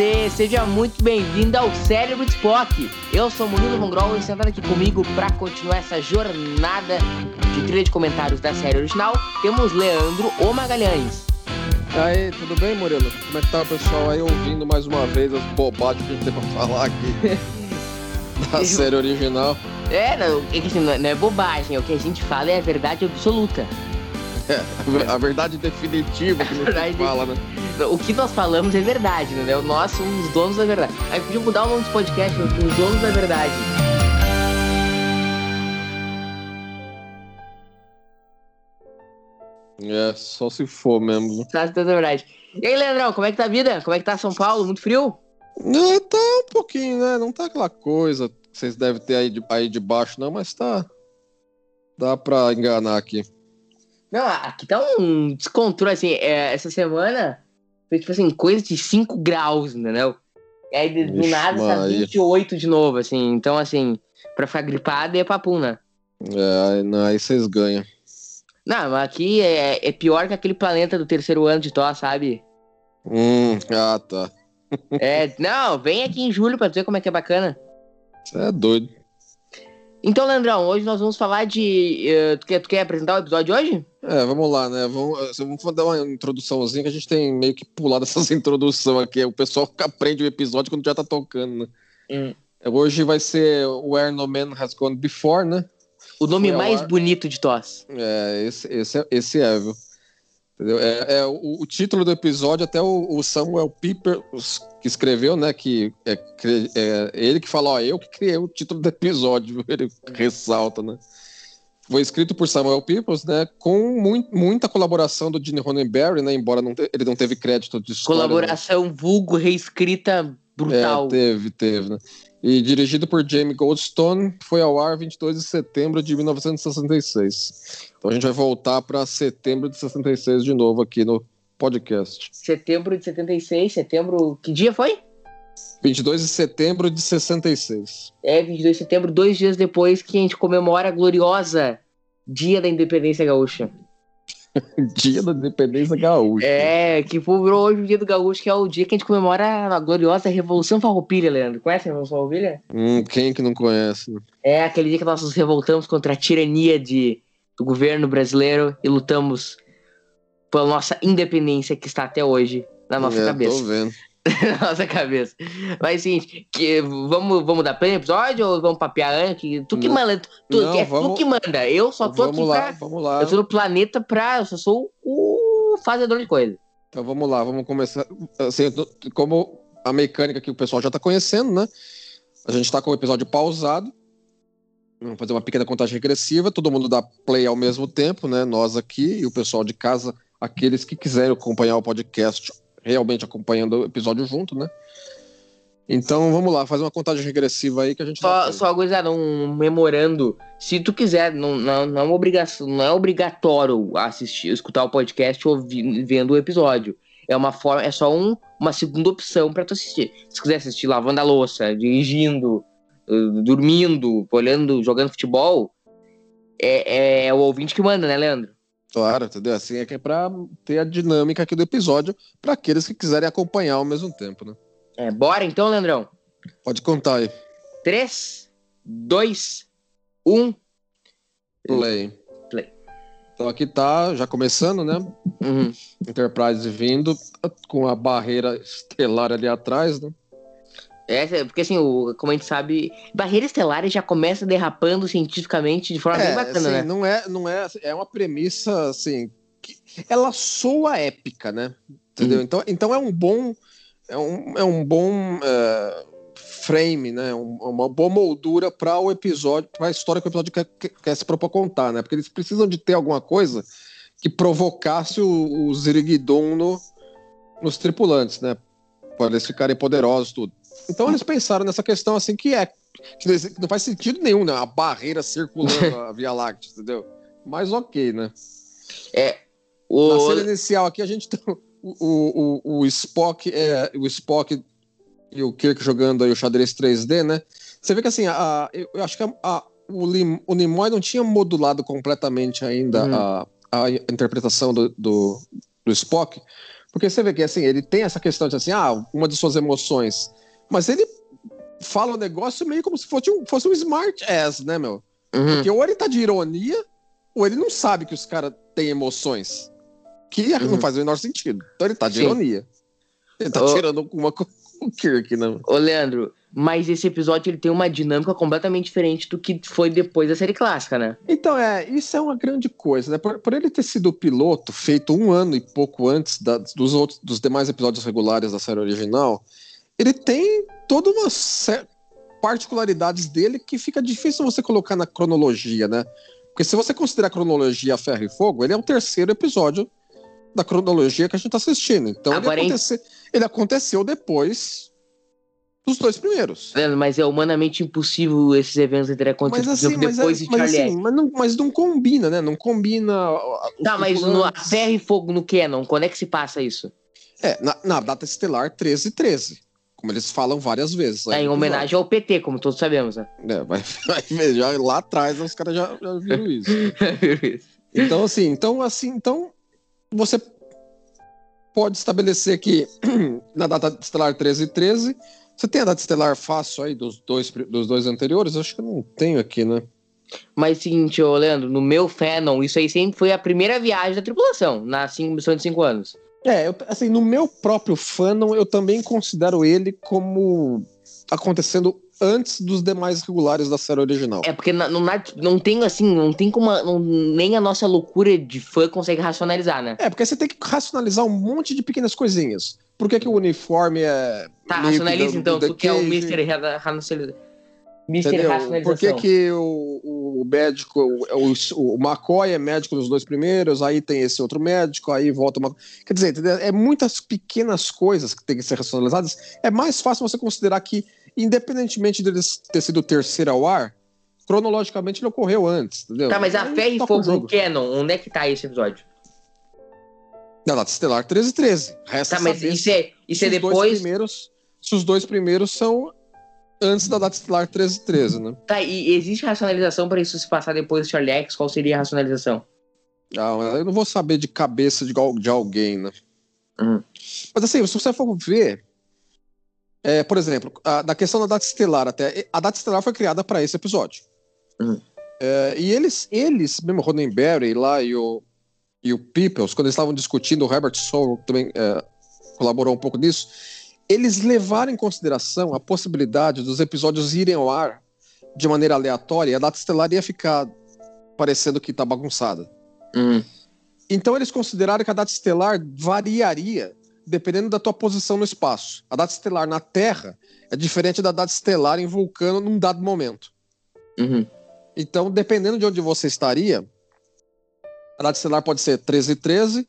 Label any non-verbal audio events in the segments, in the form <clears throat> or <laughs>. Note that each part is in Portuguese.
Você, seja muito bem-vindo ao Cérebro de Spock. Eu sou Murilo Mongrol e sentado aqui comigo para continuar essa jornada de trilha de comentários da série original, temos Leandro O Magalhães. Aí, tudo bem, Murilo? Como é que tá o pessoal aí ouvindo mais uma vez as bobagens que a gente tem pra falar aqui <laughs> da série original? É, não, é assim, é- não é bobagem, o que a gente fala é a verdade absoluta. É, <laughs> a verdade definitiva que a fala, né? O que nós falamos é verdade, entendeu? Nós somos os donos da verdade. Aí podia mudar o nome do podcast, né? os donos da verdade. É, só se for mesmo. Tá da verdade. E aí, Leandrão, como é que tá a vida? Como é que tá São Paulo? Muito frio? Não, tá um pouquinho, né? Não tá aquela coisa que vocês devem ter aí de, aí de baixo, não, mas tá. Dá pra enganar aqui. Não, aqui tá um descontrole, assim, é, essa semana foi tipo assim, coisa de 5 graus, entendeu? E aí do Ixi, nada tá Maria. 28 de novo, assim, então assim, pra ficar gripado é papum, né? É, aí, não, aí vocês ganham. Não, mas aqui é, é pior que aquele planeta do terceiro ano de TOS, sabe? Hum, ah, tá. <laughs> É, não, vem aqui em julho pra ver como é que é bacana. Você é doido. Então, Leandrão, hoje nós vamos falar de. eh, tu, quer, tu quer apresentar o episódio de hoje? É, vamos lá, né? Vamos, vamos dar uma introduçãozinha que a gente tem meio que pulado <laughs> essas introduções aqui. O pessoal aprende o episódio quando já tá tocando, né? Hum. Hoje vai ser Where No Man Has Gone Before, né? O nome mais ar. bonito de TOS. É, esse, esse, é, esse é, viu? Entendeu? É, é o, o título do episódio, até o, o Samuel Piper os- que escreveu, né? Que é, é ele que falou, ó, eu que criei o título do episódio, viu? <laughs> ele ressalta, né? Foi escrito por Samuel Peoples, né? Com mui- muita colaboração do Gene Roddenberry, né? Embora não ele não teve crédito de história. né? Colaboração vulgo reescrita brutal. É, teve, teve, né? E dirigido por Jamie Goldstone, foi ao ar 22 de setembro de 1966. Então a gente vai voltar para setembro de 66 de novo aqui no podcast. Setembro de 76, setembro. Que dia foi? 22 de setembro de 66. É, 22 de setembro, dois dias depois que a gente comemora a gloriosa Dia da Independência Gaúcha. <laughs> Dia da Independência Gaúcha. É, que virou hoje o Dia do Gaúcho, que é o dia que a gente comemora a gloriosa Revolução Farroupilha, Leandro. Conhece a Revolução Farroupilha? Hum, quem que não conhece? É aquele dia que nós nos revoltamos contra a tirania de, do governo brasileiro e lutamos pela nossa independência que está até hoje na nossa é, cabeça. Tô vendo. <laughs> na nossa cabeça. Mas assim, que, vamos, vamos dar play no episódio ou vamos papear antes? Tu que Não. manda, tu, Não, é tu vamos- que manda. Eu só tô vamos aqui lá, pra. vamos lá. Eu tô no planeta pra. Eu só sou o fazedor de coisa. Então vamos lá, vamos começar. Assim, como a mecânica que o pessoal já tá conhecendo, né? A gente tá com o episódio pausado. Vamos fazer uma pequena contagem regressiva, todo mundo dá play ao mesmo tempo, né? Nós aqui e o pessoal de casa, aqueles que quiserem acompanhar o podcast, realmente acompanhando o episódio junto, né? Então vamos lá, fazer uma contagem regressiva aí que a gente Só, só coisa, um memorando. Se tu quiser, não, não, não, é uma obrigação, não é obrigatório assistir, escutar o podcast ouvindo, vendo o episódio. É uma forma, é só um, uma segunda opção pra tu assistir. Se quiser assistir lavando a louça, dirigindo, eh, dormindo, olhando, jogando futebol, é, é o ouvinte que manda, né, Leandro? Claro, entendeu? Assim é que é pra ter a dinâmica aqui do episódio, para aqueles que quiserem acompanhar ao mesmo tempo, né? É, bora então, Leandrão. Pode contar aí. 3, 2, 1. Play. Play. Então aqui tá, já começando, né? Uhum. Enterprise vindo com a barreira estelar ali atrás, né? É, porque assim, o, como a gente sabe, Barreira Estelar já começa derrapando cientificamente de forma bem bacana, assim, né? não é, não é, é uma premissa assim, que ela soa épica, né? Entendeu? Uhum. Então, então é um bom, é um, é um bom é, frame, né? Um- uma boa moldura para o episódio, para a história que o episódio quer, quer- quer se propor contar, né? Porque eles precisam de ter alguma coisa que provocasse o, o Ziriguidon no, nos tripulantes, né? Para eles ficarem poderosos, tudo. Então eles pensaram nessa questão assim que é que não, faz sentido nenhum, né? A barreira circulando <laughs> a Via Láctea, entendeu? Mas ok, né? O... Na cena inicial aqui a gente tem o, o, o, o Spock, é, o Spock e o Kirk jogando aí o xadrez 3D, né? Você vê que assim, a, eu acho que a- a- o, Lim, o Nimoy não tinha modulado completamente ainda Uhum. a, a interpretação do, do, do Spock, porque você vê que assim, ele tem essa questão de assim, ah, uma de suas emoções, mas ele fala o negócio meio como se fosse um, fosse um smart ass, né, meu? Uhum. Porque ou ele tá de ironia, ou ele não sabe que os caras têm emoções. Que Uhum. não faz o menor sentido. Então ele tá de Sim. ironia. Ele tá Ô- tirando uma com <laughs> o Kirk, né? Ô, Leandro, mas esse episódio ele tem uma dinâmica completamente diferente do que foi depois da série clássica, né? Então, é, isso é uma grande coisa, né? Por, por ele ter sido o piloto, feito um ano e pouco antes da- dos, outros, dos demais episódios regulares da série original, ele tem toda uma sé- particularidades dele que fica difícil você colocar na cronologia, né? Porque se você considerar a cronologia Ferro e Fogo, ele é o terceiro episódio da cronologia que a gente tá assistindo. Então Agora, ele, ele aconteceu depois dos dois primeiros. Leandro, mas é humanamente impossível esses eventos terem acontecido Mas assim, mas, depois é- de mas, Charlie assim, mas, não, mas não combina, né? Não combina. Tá, mas no Ferro e Fogo no Canon, quando é que se passa isso? É, na, na data estelar 1313. Como eles falam várias vezes. aí É, em homenagem ao PT, como todos sabemos, né? É, vai, <laughs> vai ver, já lá atrás os caras já, <laughs> já viram isso. Então, assim, então, assim, então você pode estabelecer que <clears throat> na data estelar 13 e 13, você tem a data estelar fácil aí dos dois, dos dois anteriores? Acho que eu não tenho aqui, né? Mas seguinte, ô Leandro, no meu Fanon, isso aí sempre foi a primeira viagem da tripulação, na cinco- missão de 5 anos. É, eu, assim, no meu próprio fandom, eu também considero ele como acontecendo antes dos demais regulares da série original. É porque não, não tem assim, não tem como. não- nem a nossa loucura de fã consegue racionalizar, né? É, porque você tem que racionalizar um monte de pequenas coisinhas. Por que, que o uniforme é. Tá, racionaliza então, do tu que é o? Mr. Ra- Racionalização. Por que, que o, o médico, o, o McCoy é médico nos dois primeiros, aí tem esse outro médico, aí volta uma. Quer dizer, entendeu? é muitas pequenas coisas que têm que ser racionalizadas. É mais fácil você considerar que, independentemente dele ter sido o terceiro ao ar, cronologicamente ele ocorreu antes, entendeu? Tá, mas a Ferro e o Fogo no. Canon, onde é que tá esse episódio? Na data estelar 13 13. Resta Tá, mas isso é, isso é os dois depois. primeiros, se os dois primeiros são antes da data estelar 13 13, né? Tá, e existe racionalização pra isso se passar depois do Charlie X? Qual seria a racionalização? Ah, eu não vou saber de cabeça de, de alguém, né? Uhum. Mas assim, se você for ver, é, por exemplo, a, da questão da data estelar até, a data estelar foi criada para esse episódio. Uhum. É, e eles, eles, mesmo o Roddenberry lá e o, e o Peoples, quando eles estavam discutindo, o Herbert Sorrell também é, colaborou um pouco nisso, eles levaram em consideração a possibilidade dos episódios irem ao ar de maneira aleatória e a data estelar ia ficar parecendo que tá bagunçada. Uhum. Então eles consideraram que a data estelar variaria dependendo da tua posição no espaço. A data estelar na Terra é diferente da data estelar em Vulcano num dado momento. Uhum. Então, dependendo de onde você estaria, a data estelar pode ser 13 e 13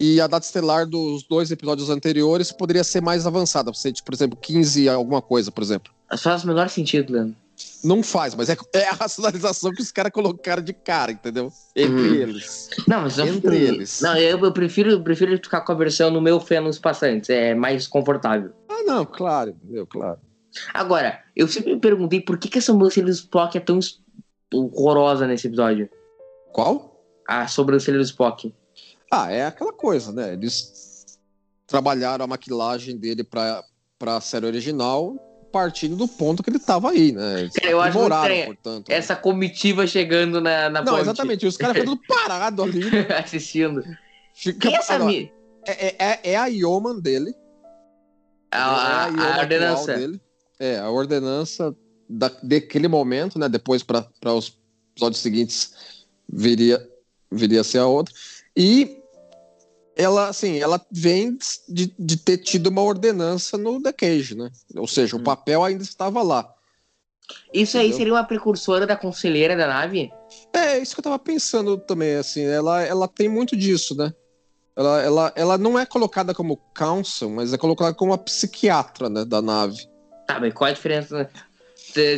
e a data estelar dos dois episódios anteriores poderia ser mais avançada, tipo, por exemplo, 15 e alguma coisa, por exemplo. Faz o menor sentido, Leandro. Não faz, mas é, é a racionalização que os caras colocaram de cara, entendeu? Entre Uhum. eles. Não, mas eu- Entre eles. Não, eu, eu prefiro, eu prefiro ficar com a versão no meu Fanon passantes. É mais confortável. Ah, não, claro, entendeu? Claro. Agora, eu sempre me perguntei por que, que essa sobrancelha do Spock é tão horrorosa nesse episódio. Qual? A sobrancelha do Spock. Ah, é aquela coisa, né? Eles trabalharam a maquilagem dele pra, pra série original partindo do ponto que ele tava aí, né? Eles Cara, eu acho estranho portanto. Essa comitiva chegando na, na Não, ponte. exatamente. Os caras ficam tudo <laughs> parado ali, né? <laughs> assistindo. Fica, Quem é essa mi... é, é, é- é a Yeoman dele. A, é a, Yeoman a atual ordenança. Dele. É, a ordenança da, daquele momento, né? Depois para os episódios seguintes viria, viria a ser a outra. E ela, assim, ela vem de, de ter tido uma ordenança no The Cage, né? Ou seja, Hum. o papel ainda estava lá. Isso aí Entendeu? seria uma precursora da conselheira da nave? É, isso que eu tava pensando também, assim, ela, ela tem muito disso, né? Ela, ela, ela não é colocada como counsel, mas é colocada como a psiquiatra né, da nave. Tá, mas qual a diferença? né?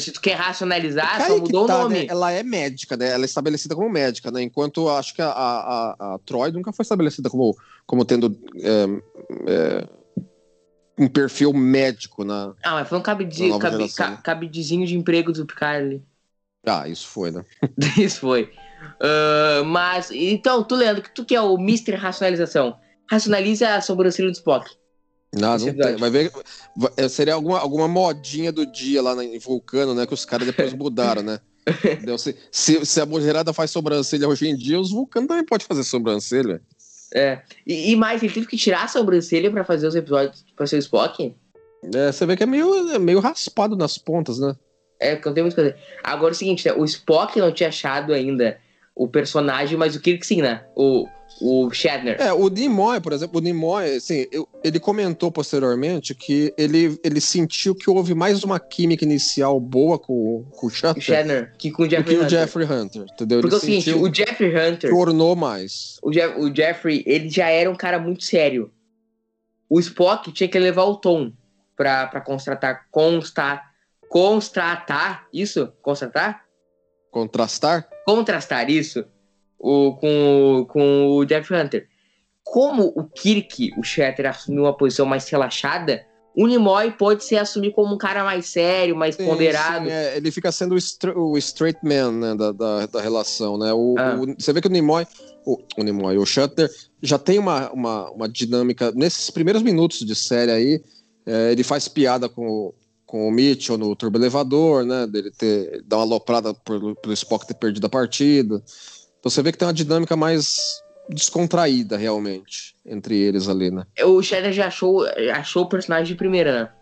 Se tu quer racionalizar, Aí só mudou tá, o nome. né? Ela é médica, né? Ela é estabelecida como médica, né? Enquanto acho que a, a, a Troy nunca foi estabelecida como, como tendo é, é, um perfil médico na. Ah, mas foi um nova cabi, ca- cabidezinho de emprego do Picard ali. Ah, isso foi, né? <laughs> Isso foi. Ah, mas, então, tu, Leandro, que tu que é o Mr. Racionalização. Racionaliza a sobrancelha do Spock. Não, Esse não episódio. tem. Vai ver. vai- é, Seria alguma, alguma modinha do dia lá em Vulcano, né? Que os caras depois mudaram, né? <laughs> Se, se, se a mulherada faz sobrancelha hoje em dia, os vulcanos também podem fazer sobrancelha. É. E, e mais, ele teve que tirar a sobrancelha pra fazer os episódios pra ser o Spock? É, você vê que é meio, é meio raspado nas pontas, né? É, porque não tem muito o que fazer. Agora é o seguinte, né? O Spock não tinha achado ainda o personagem, mas o Kirk sim, né? O, o Shatner. É, o Nimoy, por exemplo, o Nimoy, assim, eu- ele comentou posteriormente que ele, ele sentiu que houve mais uma química inicial boa com, com o Shatner Shatner, que com o Jeffrey que o Hunter. Jeffrey Hunter, entendeu? Porque é ele o seguinte, o Jeffrey Hunter, que ornou mais. o, Je- o Jeffrey, ele já era um cara muito sério. O Spock tinha que levar o tom pra, pra constatar, constar, constatar, isso? Constatar? Contrastar? Contrastar isso o, com, o- com o Jeffrey Hunter. Como o Kirk, o Shatter, assumiu uma posição mais relaxada, o Nimoy pode se assumir como um cara mais sério, mais Sim, ponderado. sim, é, ele fica sendo o, stra- o straight man né, da, da, da relação, né? O, Ah. o- você vê que o Nimoy, o, o Nimoy, o Shutter já tem uma, uma, uma dinâmica nesses primeiros minutos de série aí. é, ele faz piada com, o- com o Mitchell no turbo elevador, né? Dele ter dar uma aloprada pelo, Spock ter perdido a partida. Então você vê que tem uma dinâmica mais descontraída realmente entre eles ali, né? O Shatter já achou, achou o personagem de primeira, né?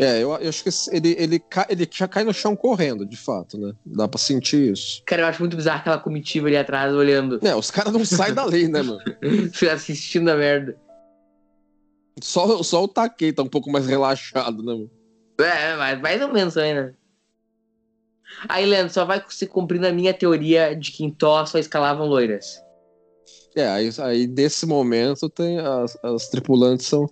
É, eu, eu acho que ele, ele, ca- ele já cai no chão correndo, de fato, né? Dá pra sentir isso. Cara, eu acho muito bizarro aquela comitiva ali atrás olhando, É, os caras não saem dali, né, mano? <laughs> assistindo a merda. Só, só o Takei tá um pouco mais relaxado, né, mano? É, mas mais ou menos também, né? Aí, Leandro, só vai se cumprindo a minha teoria de que em Thor só escalavam loiras. É, aí, aí nesse momento tem as, as tripulantes são.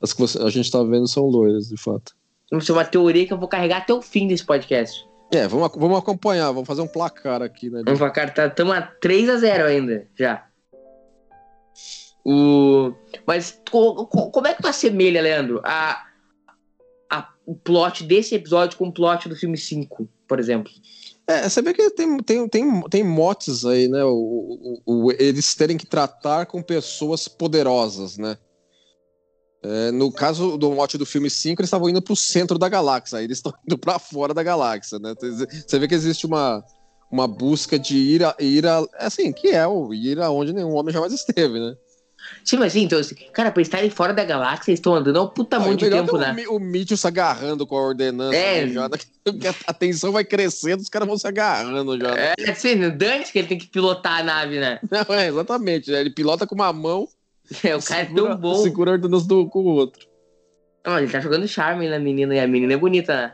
As que você- a gente tá vendo são loiras, de fato. Isso é uma teoria que eu vou carregar até o fim desse podcast. É, vamos, vamos acompanhar, vamos fazer um placar aqui, né? Pra cá, tá, tamo a 3x0 ainda, já. O... Mas co- co- como é que tu assemelha, Leandro, a- o plot desse episódio com o plot do filme 5, por exemplo? É, você vê que tem, tem, tem, tem motes aí, né? O, o- o- eles terem que tratar com pessoas poderosas, né? É, no caso do mote do filme 5, eles estavam indo pro centro da galáxia, aí eles estão indo pra fora da galáxia, né? Você vê que existe uma, uma busca de ir a, ir a. Assim, que é o ir aonde nenhum homem jamais esteve, né? Sim, mas sim, então, assim, cara, pra estarem fora da galáxia, eles estão andando há um puta monte de tempo, né? o, o Mitchell se agarrando com a ordenança É. né? <laughs> a- tensão vai crescendo, os caras vão se agarrando já. né? É, sim, dane que ele tem que pilotar a nave, né? <laughs> Não, é, exatamente. né? Ele pilota com uma mão. É, o cara é segura, tão bom. Segura a ordenança do, com o outro. Não, ele tá jogando charme na menina, e a menina é bonita, né?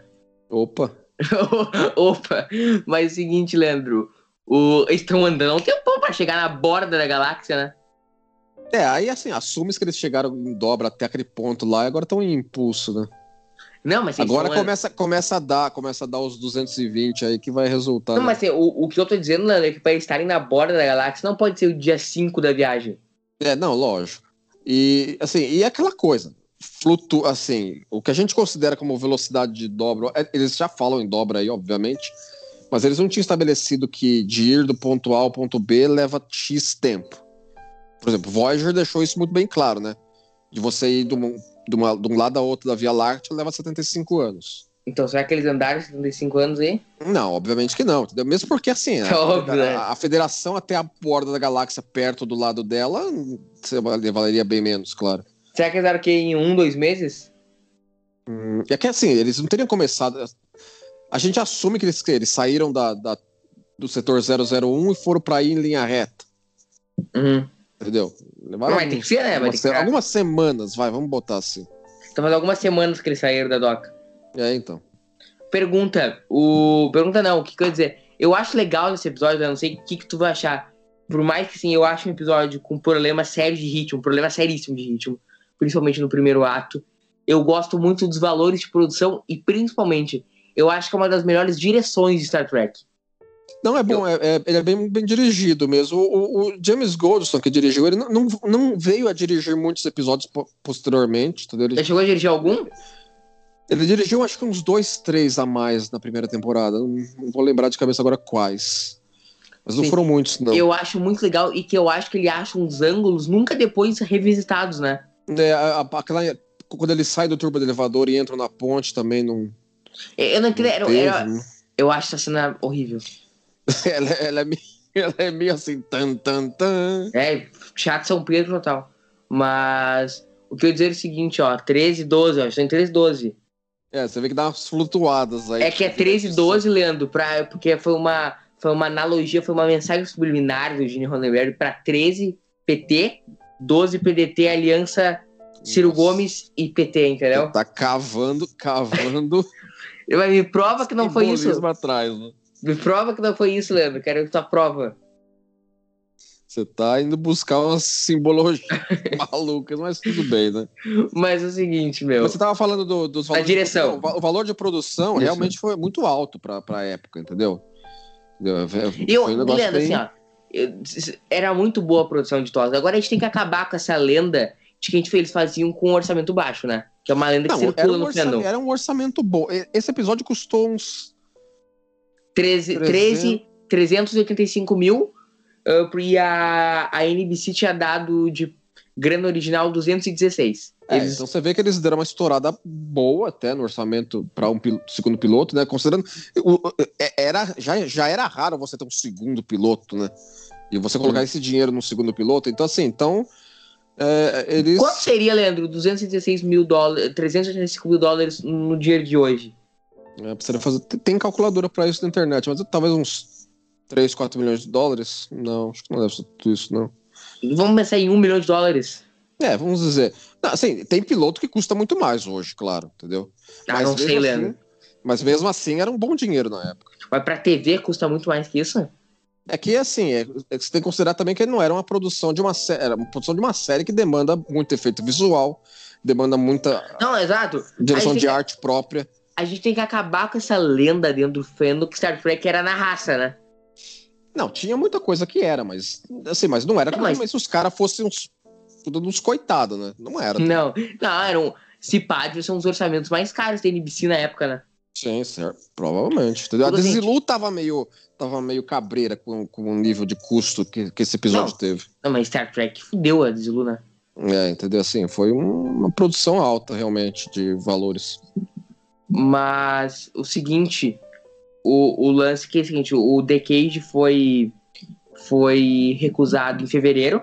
Opa. <laughs> Opa! Mas é o seguinte, Leandro. O... Eles estão andando há um tempão pra chegar na borda da galáxia, né? É, aí assim, assume que eles chegaram em dobra até aquele ponto lá e agora estão em impulso, né? Não, mas Agora começa, começa a dar, começa a dar os 220 aí que vai resultar. Não, né? mas assim, o, o que eu tô dizendo, Leandro, é que eles estarem na borda da galáxia não pode ser o dia 5 da viagem. É, não, lógico. E assim, e aquela coisa, flutu, assim, o que a gente considera como velocidade de dobra, é, eles já falam em dobra aí, obviamente, mas eles não tinham estabelecido que de ir do ponto A ao ponto B leva X tempo. Por exemplo, Voyager deixou isso muito bem claro, né? De você ir de, uma, de, uma- de um lado a outro da Via Láctea leva 75 anos. Então, será que eles andaram 75 anos aí? Não, obviamente que não, entendeu? Mesmo porque, assim, a, <laughs> Óbvio, né? a- a federação até a borda da galáxia perto do lado dela valeria bem menos, claro. Será que eles andaram aqui em um, dois meses? Hum, É que assim, eles não teriam começado. A gente assume que eles, que eles saíram da, da- do setor 001 e foram para ir em linha reta, Uhum. Entendeu? Levaram vai ter que ser, né? Vai algumas, ter se- que ser. algumas semanas, vai, vamos botar assim. Então faz algumas semanas que eles saíram da doca. É, então. Pergunta, o. Pergunta não, o que, que eu ia dizer? Eu acho legal nesse episódio, eu não sei o que, que tu vai achar. Por mais que sim, eu acho um episódio com problema sério de ritmo, um problema seríssimo de ritmo, principalmente no primeiro ato. Eu gosto muito dos valores de produção e principalmente eu acho que é uma das melhores direções de Star Trek. Não, é bom, é, é- ele é bem, bem dirigido mesmo. O, o- James Goldstone, que dirigiu, ele não, não, não veio a dirigir muitos episódios po- posteriormente, entendeu? Ele, Já chegou a dirigir algum? ele dirigiu acho que uns dois, três a mais na primeira temporada. Não, não vou lembrar de cabeça agora quais. Mas não Sim. foram muitos, não. Eu acho muito legal e que eu acho que ele acha uns ângulos nunca depois revisitados, né? É, a- a- aquela, quando ele sai do turbo do elevador e entra na ponte também, não. Eu não não era- teve, era- né? eu acho essa cena horrível. <laughs> ela, ela é meio, <laughs> ela é meio assim, tan, tan, tan. É, chato São Pedro total. Mas o que eu ia dizer é o seguinte, ó, 13, 12, ó, estão em 13, 12. É, você vê que dá umas flutuadas aí. É que é 13, 12, Leandro, pra, porque foi uma, foi uma analogia, foi uma mensagem subliminar do Gene Roddenberry pra 13 PT, 12 PDT, Aliança Ciro Nossa. Gomes e PT, entendeu? Tá cavando, cavando. <laughs> Mas me prova que não foi isso. atrás, né? Me prova que não foi isso, Leandro. Quero que tu prova. Você tá indo buscar umas simbologias <laughs> malucas, mas tudo bem, né? Mas é o seguinte, meu. Você tava falando do- dos valores. direção. De, o va- o valor de produção Isso. realmente foi muito alto pra, pra época, entendeu? Entendeu? Foi- Eu, um Leandro, bem- assim, ó. eu- era muito boa a produção de TOS. Agora a gente tem que acabar com essa lenda de que a gente, eles faziam com um orçamento baixo, né? Que é uma lenda que Não, circula era um, no fandom. era um orçamento bom. Esse episódio custou uns. 13, 13, 385 mil. uh, e a, a NBC tinha dado de grana original 216. É, Eles, Então você vê que eles deram uma estourada boa até no orçamento para um pil- segundo piloto, né? Considerando. é- era, já, já era raro você ter um segundo piloto, né? E você colocar esse dinheiro no segundo piloto. Então, assim, então. é, eles. Quanto seria, Leandro, 216 mil dólares, 385 mil dólares no dia de hoje? É, precisaria fazer, tem- calculadora para isso na internet, mas talvez uns 3, 4 milhões de dólares? Não, acho que não deve ser tudo isso, não. Vamos pensar em 1 milhão de dólares? É, vamos dizer. Não, assim, tem piloto que custa muito mais hoje, claro, entendeu? Ah, não sei, mesmo Leandro. assim, mas mesmo assim era um bom dinheiro na época. Mas pra TV custa muito mais que isso? É que assim, é, é que você tem que considerar também que não era uma produção de uma série, era uma produção de uma série que demanda muito efeito visual, demanda muita Não, exato. direção de arte própria. A gente tem que acabar com essa lenda dentro do fandom que Star Trek era na raça, né? Não, tinha muita coisa que era, mas assim, mas não era Não, como mas- se os caras fossem uns uns coitados, né? Não era. Não, não, eram. Devia ser uns orçamentos mais caros da NBC na época, né? Sim, certo. Provavelmente. Entendeu? A Tudo. Desilu tava meio, tava meio cabreira com, com o nível de custo que, que esse episódio Não. teve. Não, mas Star Trek fudeu a Desilu, né? É, entendeu? Assim, foi um- uma produção alta, realmente, de valores. Mas o seguinte, o, o lance que é o seguinte, o Decade foi, foi recusado em fevereiro.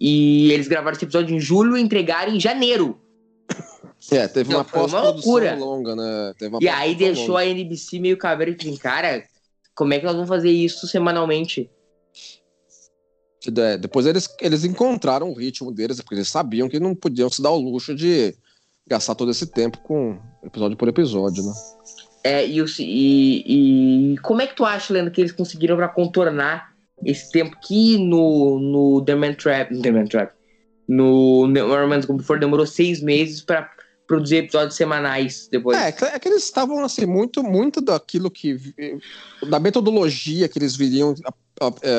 E eles gravaram esse episódio em julho e entregaram em janeiro. <laughs> É, teve Não, uma pós-produção longa, né? Teve uma E aí deixou longa. a NBC meio caveira e cara, como é que nós vamos fazer isso semanalmente? É, depois eles, eles encontraram o ritmo deles, porque eles sabiam que não podiam se dar o luxo de gastar todo esse tempo com episódio por episódio, né? É, e, e, e como é que tu acha, Leandro, que eles conseguiram pra contornar esse tempo que no, no The Man Trap, no The Man Trap, no No Man's Gone Before demorou seis meses pra produzir episódios semanais depois. É, é que eles estavam assim, muito, muito daquilo que. da metodologia que eles viriam a- a- é,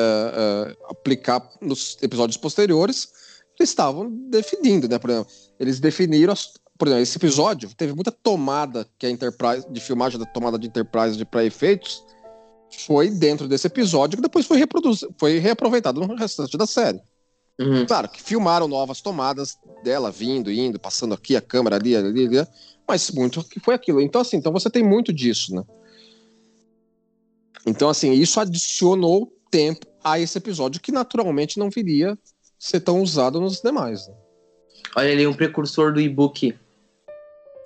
é, aplicar nos episódios posteriores, eles estavam definindo, né? Por exemplo, eles definiram. as- por exemplo, esse episódio teve muita tomada que a Enterprise, de filmagem da tomada de Enterprise de para efeitos, foi dentro desse episódio que depois foi, reproduzido, foi reaproveitado no restante da série. Uhum. Claro que filmaram novas tomadas dela vindo, indo, passando aqui a câmera ali, ali, ali, mas muito que foi aquilo. Então, assim, então você tem muito disso, né? Então, assim, isso adicionou tempo a esse episódio que naturalmente não viria ser tão usado nos demais. Né? Olha ali, um precursor do e-book.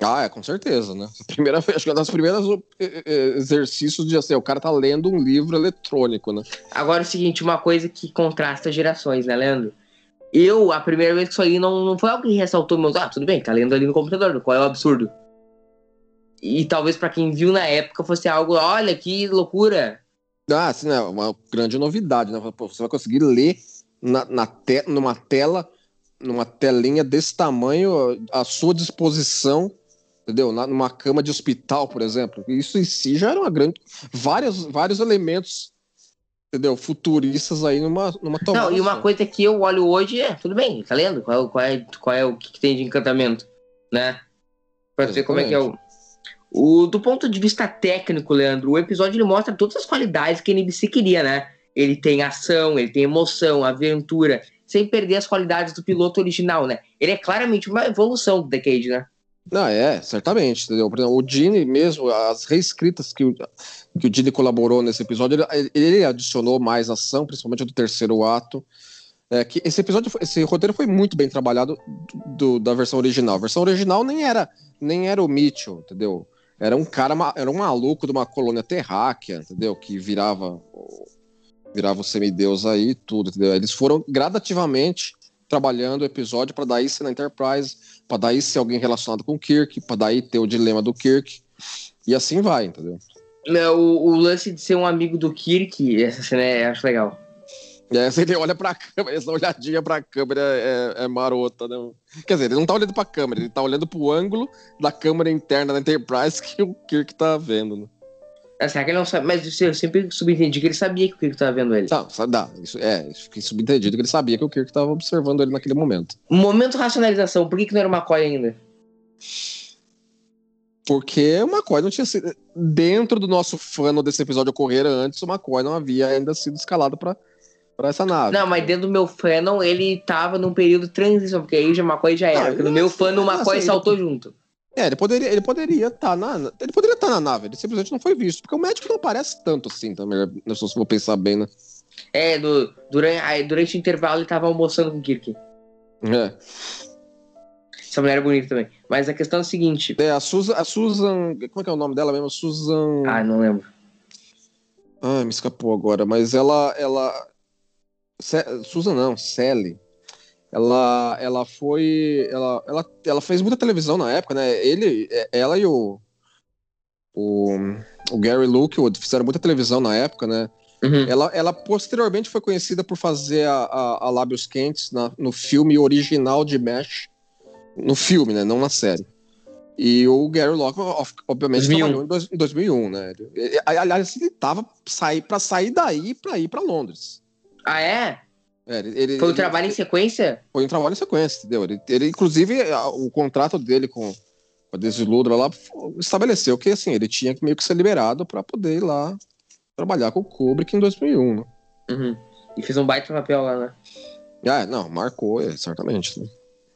Ah, é, com certeza, né? <laughs> Primeira vez, acho que é das primeiras eh, eh, exercícios de assim, o cara tá lendo um livro eletrônico, né? Agora é o seguinte, uma coisa que contrasta gerações, né, Leandro? Eu, a primeira vez que isso aí não, não foi algo que ressaltou meus. Ah, tudo bem, tá lendo ali no computador, qual é o absurdo? E talvez pra quem viu na época fosse algo, olha que loucura. Ah, assim, né? Uma grande novidade, né? Pô, você vai conseguir ler na, na te, numa tela, numa telinha desse tamanho, à sua disposição, entendeu? Na, numa cama de hospital, por exemplo. Isso em si já era uma grande. Vários, vários elementos, entendeu? Futuristas aí numa, numa tomada. Não, e uma coisa que eu olho hoje é, tudo bem, tá lendo? Qual, é- qual, é, qual é o que, que tem de encantamento, né? Pra ver como é que é o. O, do ponto de vista técnico, Leandro, o episódio ele mostra todas as qualidades que a NBC queria, né? Ele tem ação, ele tem emoção, aventura, sem perder as qualidades do piloto original, né? Ele é claramente uma evolução do Decade, né? Não, é, certamente, entendeu? Por exemplo, o Gene mesmo, as reescritas que o, que o Gene colaborou nesse episódio, ele, ele adicionou mais ação, principalmente do terceiro ato. É, que esse episódio, esse roteiro foi muito bem trabalhado do- da versão original. A versão original nem era, nem era o Mitchell, entendeu? Era um cara, era um maluco de uma colônia terráquea, entendeu? Que virava, virava o semideus aí, tudo, entendeu? Eles foram gradativamente trabalhando o episódio para daí ser na Enterprise, para daí ser alguém relacionado com o Kirk, para daí ter o dilema do Kirk, e assim vai, entendeu? É, O, o lance de ser um amigo do Kirk, essa cena é, acho legal. E aí ele olha pra <laughs> câmera, essa olhadinha pra câmera é, é marota, né? Quer dizer, ele não tá olhando pra câmera, ele tá olhando pro ângulo da câmera interna da Enterprise <laughs> que o Kirk tá vendo, né? Ah, Será que ele não sabe? Mas eu sempre subentendi que ele sabia que o Kirk tava vendo ele. Tá, dá, isso, é, fica subentendido que ele sabia que o Kirk tava observando ele naquele momento. Momento racionalização, por que, que não era uma McCoy ainda? Porque o McCoy não tinha sido. Dentro do nosso fano desse episódio ocorrer antes, o McCoy não havia ainda sido escalado pra, pra essa nave. Não, mas dentro do meu fanon ele tava num período de transição, porque aí já McCoy já era. Não, porque no meu fanon o não, McCoy assim, saltou junto. É, ele poderia ele poderia estar na ele poderia estar na nave, ele simplesmente não foi visto, porque o médico não aparece tanto assim também, né, se vou pensar bem, né? É, do, durante, durante o intervalo ele tava almoçando com o Kirk. É. Essa mulher é bonita também. Mas a questão é a seguinte. É, a Susan, a Susan, como é que é o nome dela mesmo? Susan. Ah, não lembro. Ah, me escapou agora, mas ela ela Susan não, Sally. Ela ela foi ela, ela ela fez muita televisão na época, né? Ele é, ela e o o, o Gary Lookwood fizeram muita televisão na época, né? Uhum. Ela, ela posteriormente foi conhecida por fazer a, a, a Lábios Quentes na- no filme original de Mesh. No filme, né? Não na série. E o Gary of- obviamente, 2001. trabalhou em, dois- em 2001, né? Ele- aliás, ele tava sair, pra sair daí pra ir pra Londres. Ah, é? É, ele, ele- Foi um ele- trabalho em sequência? Foi um trabalho em sequência, entendeu? Ele, ele, inclusive, a- o contrato dele com a Desiludra lá estabeleceu que, assim, ele tinha que meio que ser liberado pra poder ir lá trabalhar com o Kubrick em 2001, né? Uhum. E fez um baita papel lá, né? Ah, não, marcou, é, certamente. né?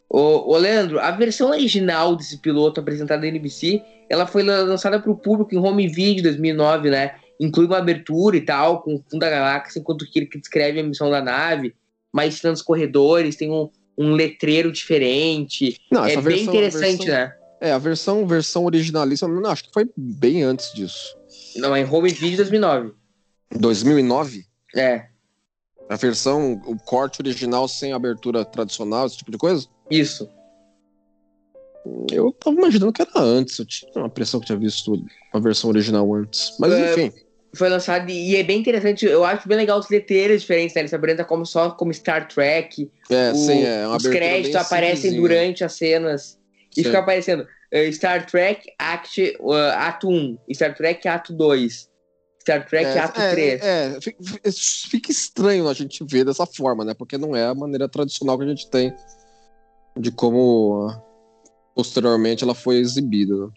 Ô, ô, Leandro, a versão original desse piloto apresentado na NBC, ela foi lan- lançada para o público em home video 2009, né? Inclui uma abertura e tal, com o fundo da galáxia, enquanto que ele descreve a missão da nave, mais cena nos corredores, tem um, um letreiro diferente. Não, é bem versão, interessante, versão, né? É, a versão, versão originalista, não, acho que foi bem antes disso. Não, é em home video 2009. 2009, É, a versão, o corte original sem abertura tradicional, esse tipo de coisa. isso. Eu tava imaginando que era antes, eu tinha uma impressão que tinha visto a versão original antes. Mas É, enfim, Foi lançado e é bem interessante. Eu acho bem legal os letreiros diferentes, né? Ele se apresenta como só como Star Trek. é, O- sim, é uma os créditos aparecem durante as cenas. E Sim. fica aparecendo eh, Star Trek Act, uh, Ato 1, Star Trek Ato 2, Star Trek É, Ato é, 3. É, fica, fica estranho a gente ver dessa forma, né? Porque não é a maneira tradicional que a gente tem de como ah, posteriormente ela foi exibida. né?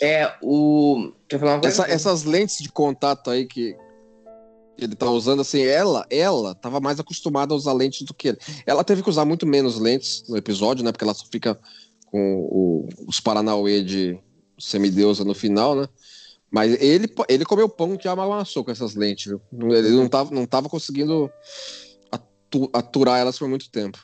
É, o. Quer falar uma coisa? Essa- essas lentes de contato aí que ele tá usando, assim, ela, ela tava mais acostumada a usar lentes do que ele. Ela teve que usar muito menos lentes no episódio, né? Porque ela só fica com o- os Paranauê de semideusa no final, né? Mas ele, ele comeu pão que amassou com essas lentes, viu? Ele não tava, não tava conseguindo atu- aturar elas por muito tempo.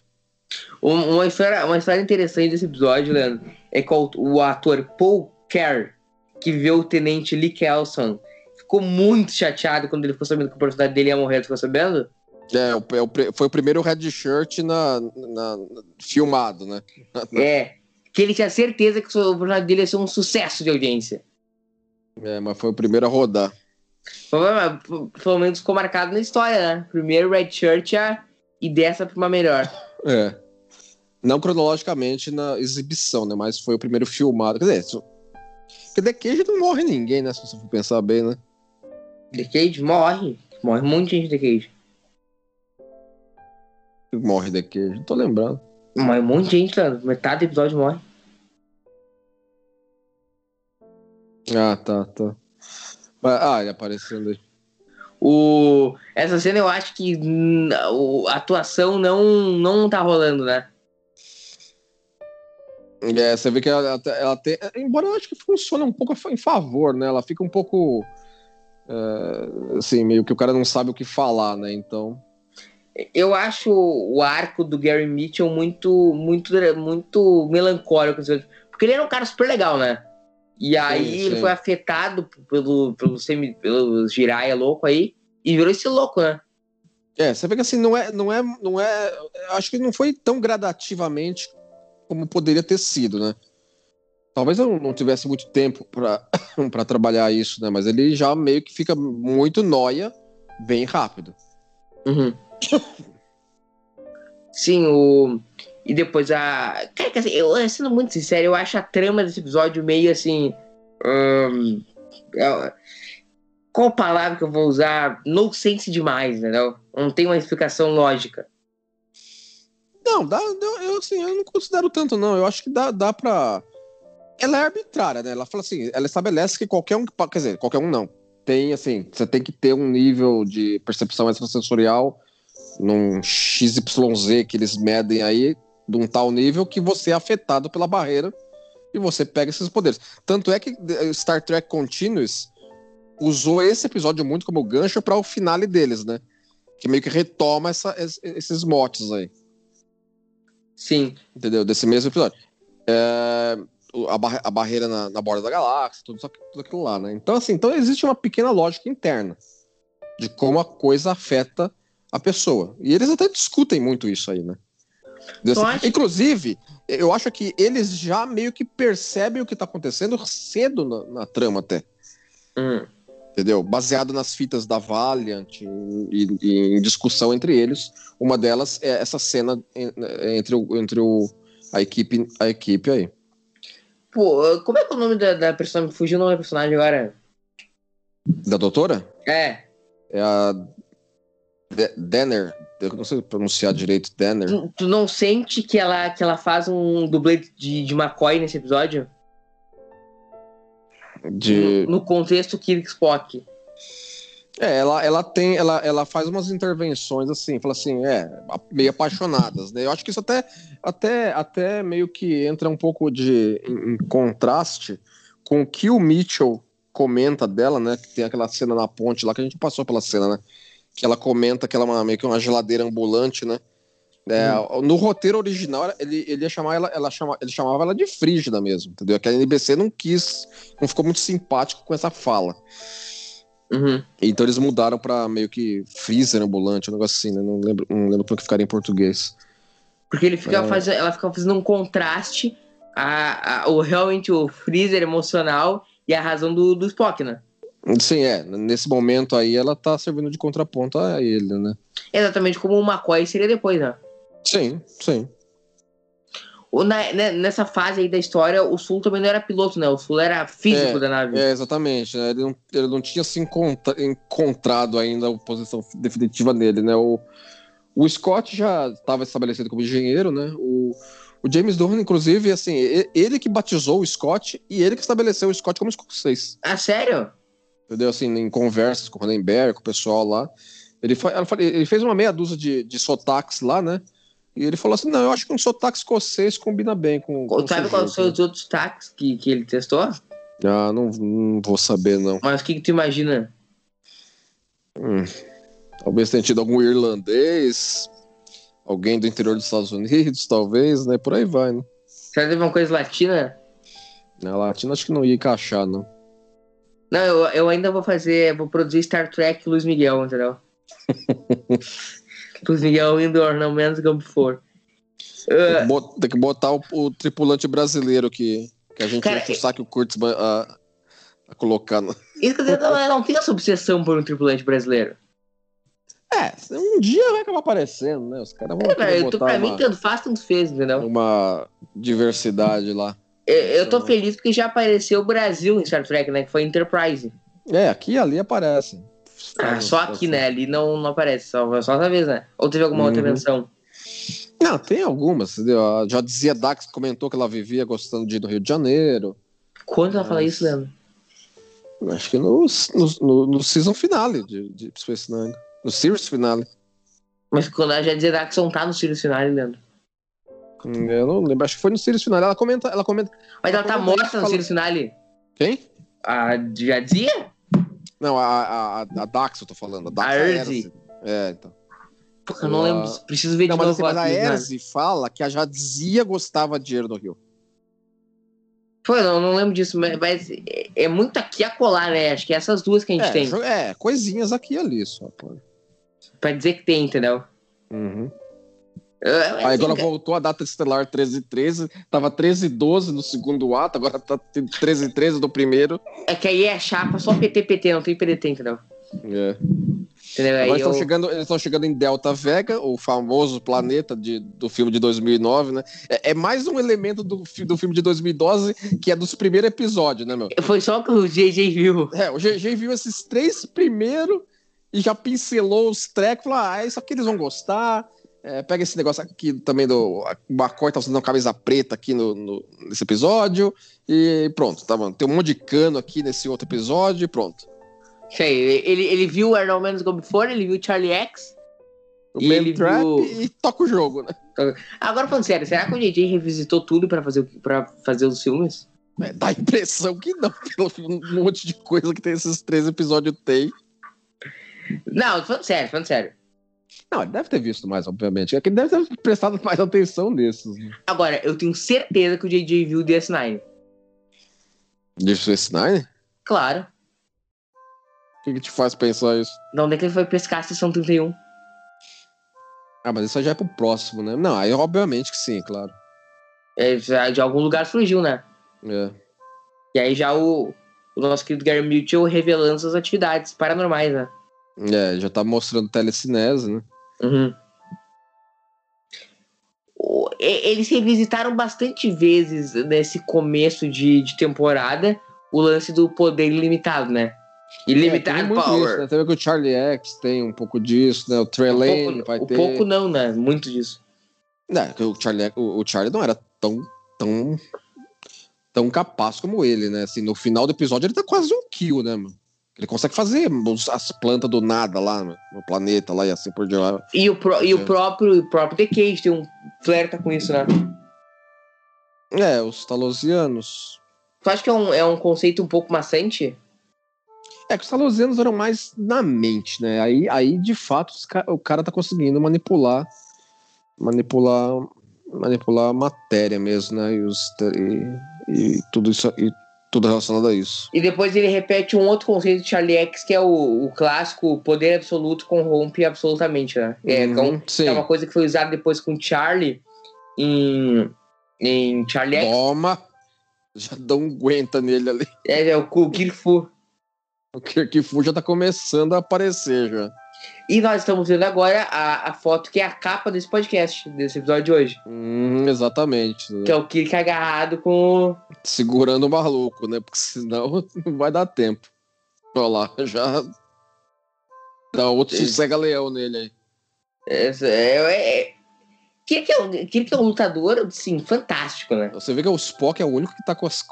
Um- Uma história, uma história interessante desse episódio, Leandro, é que o, o ator Paul Kerr, que viveu o tenente Lee Kelson, ficou muito chateado quando ele ficou sabendo que o personagem dele ia morrer. Tu ficou sabendo? É, foi o primeiro red shirt na, na- filmado, né? É. Que ele tinha certeza que o personagem dele ia ser um sucesso de audiência. É, mas foi o primeiro a rodar. Pelo menos ficou marcado na história, né? Primeiro Red Shirt a... e dessa pra uma melhor. É. Não cronologicamente na exibição, né? Mas foi o primeiro filmado. Quer dizer, porque The Cage não morre ninguém, né? Se você for pensar bem, né? The Cage morre. Morre um monte de gente The Cage. Morre The Cage, não tô lembrando. Morre um monte de gente, cara. Metade do episódio morre. Ah, tá, tá. Ah, ele aparecendo aí. O... Essa cena eu acho que a atuação não, não tá rolando, né? É, você vê que ela, ela tem. Embora eu acho que funciona um pouco em favor, né? Ela fica um pouco. é, assim, meio que o cara não sabe o que falar, né? Então. Eu acho o arco do Gary Mitchell muito, muito, muito melancólico. assim, Porque ele era um cara super legal, né? E aí Sim, ele sim. foi afetado pelo, pelo, semi, pelo Jiraiya louco aí e virou esse louco, né? É, você vê que assim, não é. Não é, não é acho que não foi tão gradativamente como poderia ter sido, né? Talvez eu não tivesse muito tempo pra <coughs> pra trabalhar isso, né? Mas ele já meio que fica muito noia bem rápido. Uhum. <coughs> Sim, o. E depois a. Cara, assim, eu sendo muito sincero, eu acho a trama desse episódio meio assim. hum, é- Qual palavra que eu vou usar? No sense demais, entendeu? Não tem uma explicação lógica. Não, dá, eu, assim, eu não considero tanto, não. Eu acho que dá, dá pra. Ela é arbitrária, né? Ela fala assim, ela estabelece que qualquer um Quer dizer, qualquer um não. Tem, assim, você tem que ter um nível de percepção extrasensorial num XYZ que eles medem aí, de um tal nível que você é afetado pela barreira e você pega esses poderes. Tanto é que eh, Star Trek Continuous usou esse episódio muito como gancho para o finale deles, né? Que meio que retoma essa- es- esses motes aí Sim. entendeu? Desse mesmo episódio. É, a, barre- a barreira na, na borda da galáxia, tudo, tudo aquilo lá, né? Então, assim, então existe uma pequena lógica interna de como a coisa afeta a pessoa. E eles até discutem muito isso aí, né? Acho- Inclusive, eu acho que eles já meio que percebem o que tá acontecendo cedo na, na trama até. Hum. Entendeu? Baseado nas fitas da Valiant e, em discussão entre eles. Uma delas é essa cena en- entre, o, entre o, a, equipe, a equipe aí. Pô, como é que é o nome da, da personagem? Fugiu o nome da personagem agora. Da doutora? É. É a De- Denner. Eu não sei pronunciar direito Denner. Tu, tu não sente que ela, que ela faz um dublê de, de McCoy nesse episódio? De, No, no contexto Kirk Spock. é, ela, ela tem. Ela, ela faz umas intervenções assim, fala assim, é, meio apaixonadas, né? Eu acho que isso até, até, até meio que entra um pouco de em, em contraste com o que o Mitchell comenta dela, né? Que tem aquela cena na ponte lá, que a gente passou pela cena, né? Que ela comenta que ela é uma, meio que uma geladeira ambulante, né? É, No roteiro original, ele, ele ia chamar ela, ela chama, ele chamava ela de frígida mesmo, entendeu? Que a NBC não quis, não ficou muito simpático com essa fala. Uhum. Então eles mudaram pra meio que freezer ambulante, um negócio assim, né? Não lembro, não lembro como que ficaria em português. Porque ele fica É. fazendo, ela fica fazendo um contraste a, a- o realmente o freezer emocional e a razão do, do Spock, né? Sim, é. Nesse momento aí ela tá servindo de contraponto a ele, né? Exatamente como o McCoy seria depois, né? Sim, sim. O- na- né, nessa fase aí da história, o Sul também não era piloto, né? O Sul era físico É, da nave. É, exatamente. né? Ele, não, ele não tinha se encontra- encontrado ainda a posição definitiva nele, né? O, o Scott já estava estabelecido como engenheiro, né? O, o James Durham, inclusive, assim, ele que batizou o Scott e ele que estabeleceu o Scott como escocês. Ah, sério? Entendeu? Assim, em conversas com o Ronenberg, com o pessoal lá. Ele, fa- ele fez uma meia dúzia de, de sotaques lá, né? E ele falou assim: não, eu acho que um sotaque escocês combina bem com. com Sabe quais são os outros taques que, que ele testou? Ah, não, não vou saber, não. Mas o que, que tu imagina? Hum, talvez tenha tido algum irlandês, alguém do interior dos Estados Unidos, <laughs> talvez, né? Por aí vai, né? Será que teve uma coisa latina? Na Latina acho que não ia encaixar, não. Não, eu, eu ainda vou fazer, vou produzir Star Trek Luiz Miguel, entendeu? <laughs> Luiz Miguel Indoor, não menos que for. Tem que bot- Tem que botar o, o tripulante brasileiro que, que a gente Cara, enche o saco e o Kurtzman a, a colocar. No... <laughs> isso que eu digo, não, tem essa obsessão por um tripulante brasileiro. É, um dia vai acabar aparecendo, né? Os caras vão É, velho, eu tô, botar pra mim, uma, tanto faz, tanto fez, entendeu? uma diversidade lá. Eu, eu tô feliz porque já apareceu o Brasil em Star Trek, né? Que foi Enterprise. É, aqui e ali aparece. Ah, só aqui, né? Ali não, não aparece, só, só essa vez, né? Ou teve alguma outra Uhum. menção? Não, tem algumas? A- Já dizia Dax, comentou que ela vivia gostando de ir do Rio de Janeiro. Quando ela fala Mas- isso, Leandro? Acho que no, no, no, no season finale de, de Space Nine. No series finale. Mas quando ela já dizia Daxon tá no Sirius Finale, Leandro. Eu não lembro, acho que foi no series finale. Ela comenta, ela comenta. Mas ela tá Quando a gente morta no falou- Sirius Finale. Quem? A já dizia? Não, a, a, a, Dax eu tô falando. A, Dax A Erzi. É, então. Eu não lembro. Preciso ver de Não, mas, novo assim, mas a Finale. Erzi fala que a Jadzia gostava de do Rio. Pô, eu não, não lembro disso, mas, mas é, é muito aqui a colar, né? Acho que é essas duas que a gente É, tem. é, coisinhas aqui e ali só. Pô. Pra dizer que tem, entendeu? Uhum. É, Aí assim, agora voltou a data estelar 1313, tava 1312 no segundo ato, agora tá 1313 do primeiro. É que aí é chapa só PT-PT, não tem PDT, entendeu? É. Entendeu? Aí Agora estão eu- chegando, eles estão chegando em Delta Vega, o famoso planeta de, do filme de 2009, né? É, é mais um elemento do, do filme de 2012 que é dos primeiros episódios, né, meu? Foi só que o JJ viu. É, o GG viu esses três primeiro e já pincelou os trecos, falou, ah, isso aqui eles vão gostar. É, pega esse negócio aqui também do. O McCoy tá usando uma camisa preta aqui no, no- nesse episódio. E pronto, tá bom. Tem um monte de cano aqui nesse outro episódio e pronto. Isso aí, ele, ele viu o Arnold Menos Go Before, ele viu o Charlie X. O E Man ele Trap viu- e toca o jogo, né? Agora falando sério, será que o JJ revisitou tudo pra fazer, pra fazer os filmes? É, dá a impressão que não, <laughs> pelo um monte de coisa que tem esses três episódios tem. Não, falando sério, falando sério. Não, ele deve ter visto mais, obviamente. É que ele deve ter prestado mais atenção nesses. né? Agora, eu tenho certeza que o JJ viu o DS9. Deixa esse Nine? Claro. O que, que te faz pensar isso? De onde é que ele foi pescar a sessão 31? Ah, mas isso aí já é pro próximo, né? Não, aí obviamente que sim, claro. É, de algum lugar surgiu, né? É. E aí já o, o nosso querido Gary Mitchell revelando suas atividades paranormais, né? É, já tá mostrando telecinese, né? Uhum. Eles revisitaram bastante vezes nesse começo de, de temporada o lance do poder ilimitado, né? É, Ilimitado muito Power. Isso, né? Que o Charlie X tem um pouco disso, né? O Trey Um pouco, vai um ter. pouco não, né? Muito disso. Não, que o Charlie, o, o Charlie não era tão, tão, tão capaz como ele, né? Assim, no final do episódio ele tá quase um kill, né, mano? Ele consegue fazer as plantas do nada lá no, no planeta lá e assim por diante. E o, pró- e o É. próprio, o próprio The Cage tem um flerta com isso, né? É, os talosianos. Tu acha que é um, é um conceito um pouco maçante? É que os talosianos eram mais na mente, né? Aí, aí de fato, o cara tá conseguindo manipular manipular manipular a matéria mesmo, né? E, os, e, e tudo isso e tudo relacionado a isso. E depois ele repete um outro conceito de Charlie X, que é o, o clássico o poder absoluto corrompe absolutamente, né? É, Uhum, que é um- é uma coisa que foi usada depois com Charlie em, em Charlie X. Toma! Já dá um aguenta nele ali. É, é o Ku- Kung Fu. O Kirkfu já tá começando a aparecer já. E nós estamos vendo agora a, a foto que é a capa desse podcast, desse episódio de hoje. Hum, exatamente. Que é o Kirk agarrado com. Segurando o maluco, né? Porque senão <laughs> não vai dar tempo. Olha lá, já dá outro Sim. sossega-leão nele aí. Essa- É, é, é... Kirk, é um, Kirk é um lutador, sim, fantástico, né? Você vê que o Spock é o único que tá com as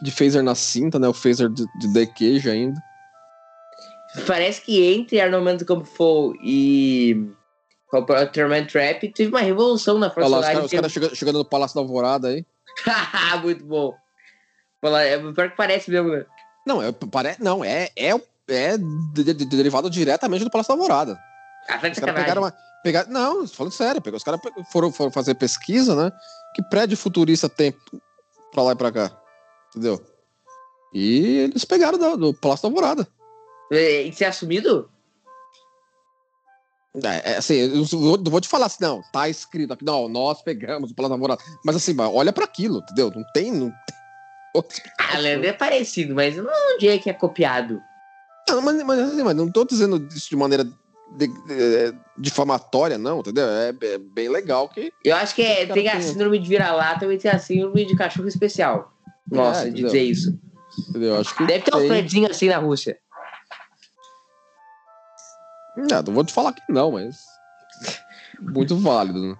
de phaser na cinta, né? O phaser de, de ainda. Parece que entre Arnold Mendes Fall e Ultraman Trap teve uma revolução na Olha lá, os caras os caras chega- chegando no Palácio da Alvorada aí. <laughs> Muito bom. É pior que parece mesmo, né? Não, é, parece, não é, é, é de- de- de- derivado diretamente do Palácio da Alvorada. Ah, tá Os caras pegaram uma. Pegaram, não, falando sério, os caras foram, foram fazer pesquisa, né? Que prédio futurista tem pra lá e pra cá? Entendeu? E eles pegaram do, do Palácio da Alvorada. É, E ser assumido? É, é, assim, eu vou, eu vou te falar assim, não, tá escrito aqui, não, nós pegamos o da Alvorada. Mas assim, olha pra aquilo, entendeu? Não tem. Não tem <laughs> Ah, Leandro, é parecido, mas não diria que é copiado. Não, mas, mas, assim, mas não tô dizendo isso de maneira de- de- difamatória, não, entendeu? É, é bem legal que. Eu acho que é, tem a síndrome de vira-lata e tem a síndrome de cachorro especial. Nossa, É, de dizer isso. Entendeu? Eu Acho que Deve ter um predinho assim na Rússia. Não, não vou te falar que não, mas. Muito válido, né?